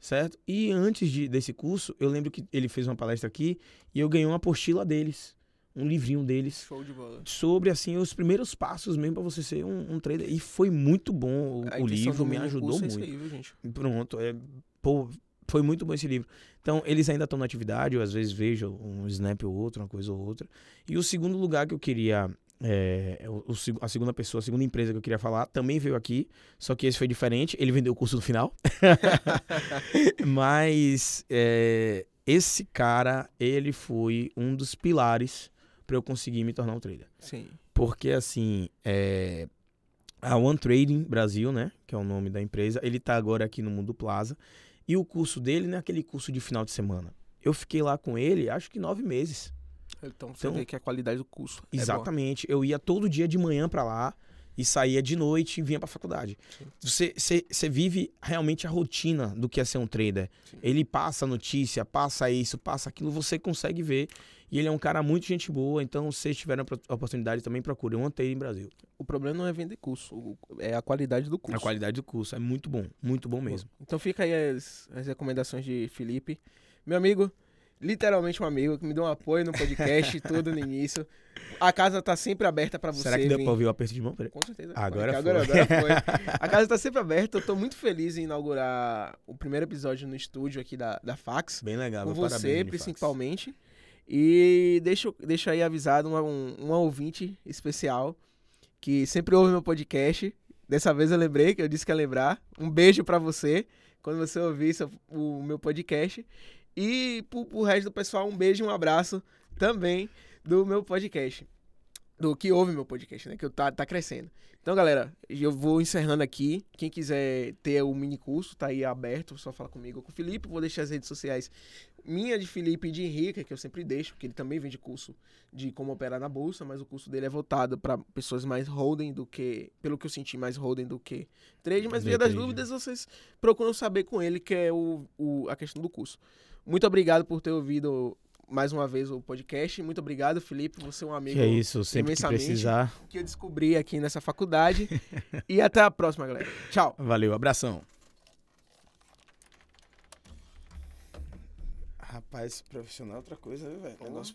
certo? E antes de, desse curso, eu lembro que ele fez uma palestra aqui e eu ganhei uma apostila deles. um livrinho deles Show de bola. sobre assim os primeiros passos mesmo pra você ser um, um trader. E foi muito bom o, o livro, me ajudou é muito. aí, viu, gente? Pronto, é, pô, foi muito bom esse livro. Então, eles ainda estão na atividade, eu às vezes vejo um snap ou outro, uma coisa ou outra. E o segundo lugar que eu queria. É, o- a segunda pessoa, a segunda empresa que eu queria falar, também veio aqui, só que esse foi diferente. Ele vendeu o curso no final. Mas é, esse cara, ele foi um dos pilares para eu conseguir me tornar um trader. Sim. Porque assim, é, a One Trading Brasil, né, que é o nome da empresa, ele tá agora aqui no Mundo Plaza. E o curso dele não é aquele curso de final de semana. Eu fiquei lá com ele, acho que nove meses. Então você Então- vê que a qualidade do curso é. Exatamente. eu ia todo dia de manhã pra lá e saía de noite e vinha pra faculdade. Sim. Você, você, você vive realmente a rotina do que é ser um trader. Sim. Ele passa notícia, passa isso, passa aquilo, você consegue ver. E ele é um cara muito gente boa, então se vocês tiverem a oportunidade também procure um Trading Brasil. O problema não é vender curso, é a qualidade do curso. A qualidade do curso é muito bom, muito bom mesmo. Então fica aí as, as recomendações de Felipe. Meu amigo, literalmente um amigo, que me deu um apoio no podcast e tudo no início. A casa tá sempre aberta pra você Será que deu vir. pra ouvir o aperto de mão? Com certeza. Agora agora, foi. agora foi. A casa tá sempre aberta. Eu tô muito feliz em inaugurar o primeiro episódio no estúdio aqui da, da Fax. Bem legal. com parabéns, você, Unifax. principalmente. E deixa, deixa aí avisado um, uma ouvinte especial que sempre ouve meu podcast. Dessa vez eu lembrei, que eu disse que ia lembrar. Um beijo pra você, quando você ouvir seu- o meu podcast. E pro, pro resto do pessoal, um beijo e um abraço também do meu podcast. Do que ouve meu podcast, né? Que eu tá, tá crescendo. Então, galera, eu vou encerrando aqui. Quem quiser ter o mini curso, tá aí aberto. Só fala comigo com o Felipe. Vou deixar as redes sociais minha de Felipe e de Henrique, que eu sempre deixo, porque ele também vende curso de como operar na bolsa, mas o curso dele é voltado para pessoas mais holding do que, pelo que eu senti, mais holding do que trade. Mas via das dúvidas, vocês procuram saber com ele, que é o, o- a questão do curso. Muito obrigado por ter ouvido mais uma vez o podcast. Muito obrigado, Felipe. Você é um amigo Que é isso, sempre que imensamente. precisar. que eu descobri aqui nessa faculdade. e até a próxima, galera. Tchau. Valeu, abração. Rapaz, profissional é outra coisa, velho. Negócio profissional.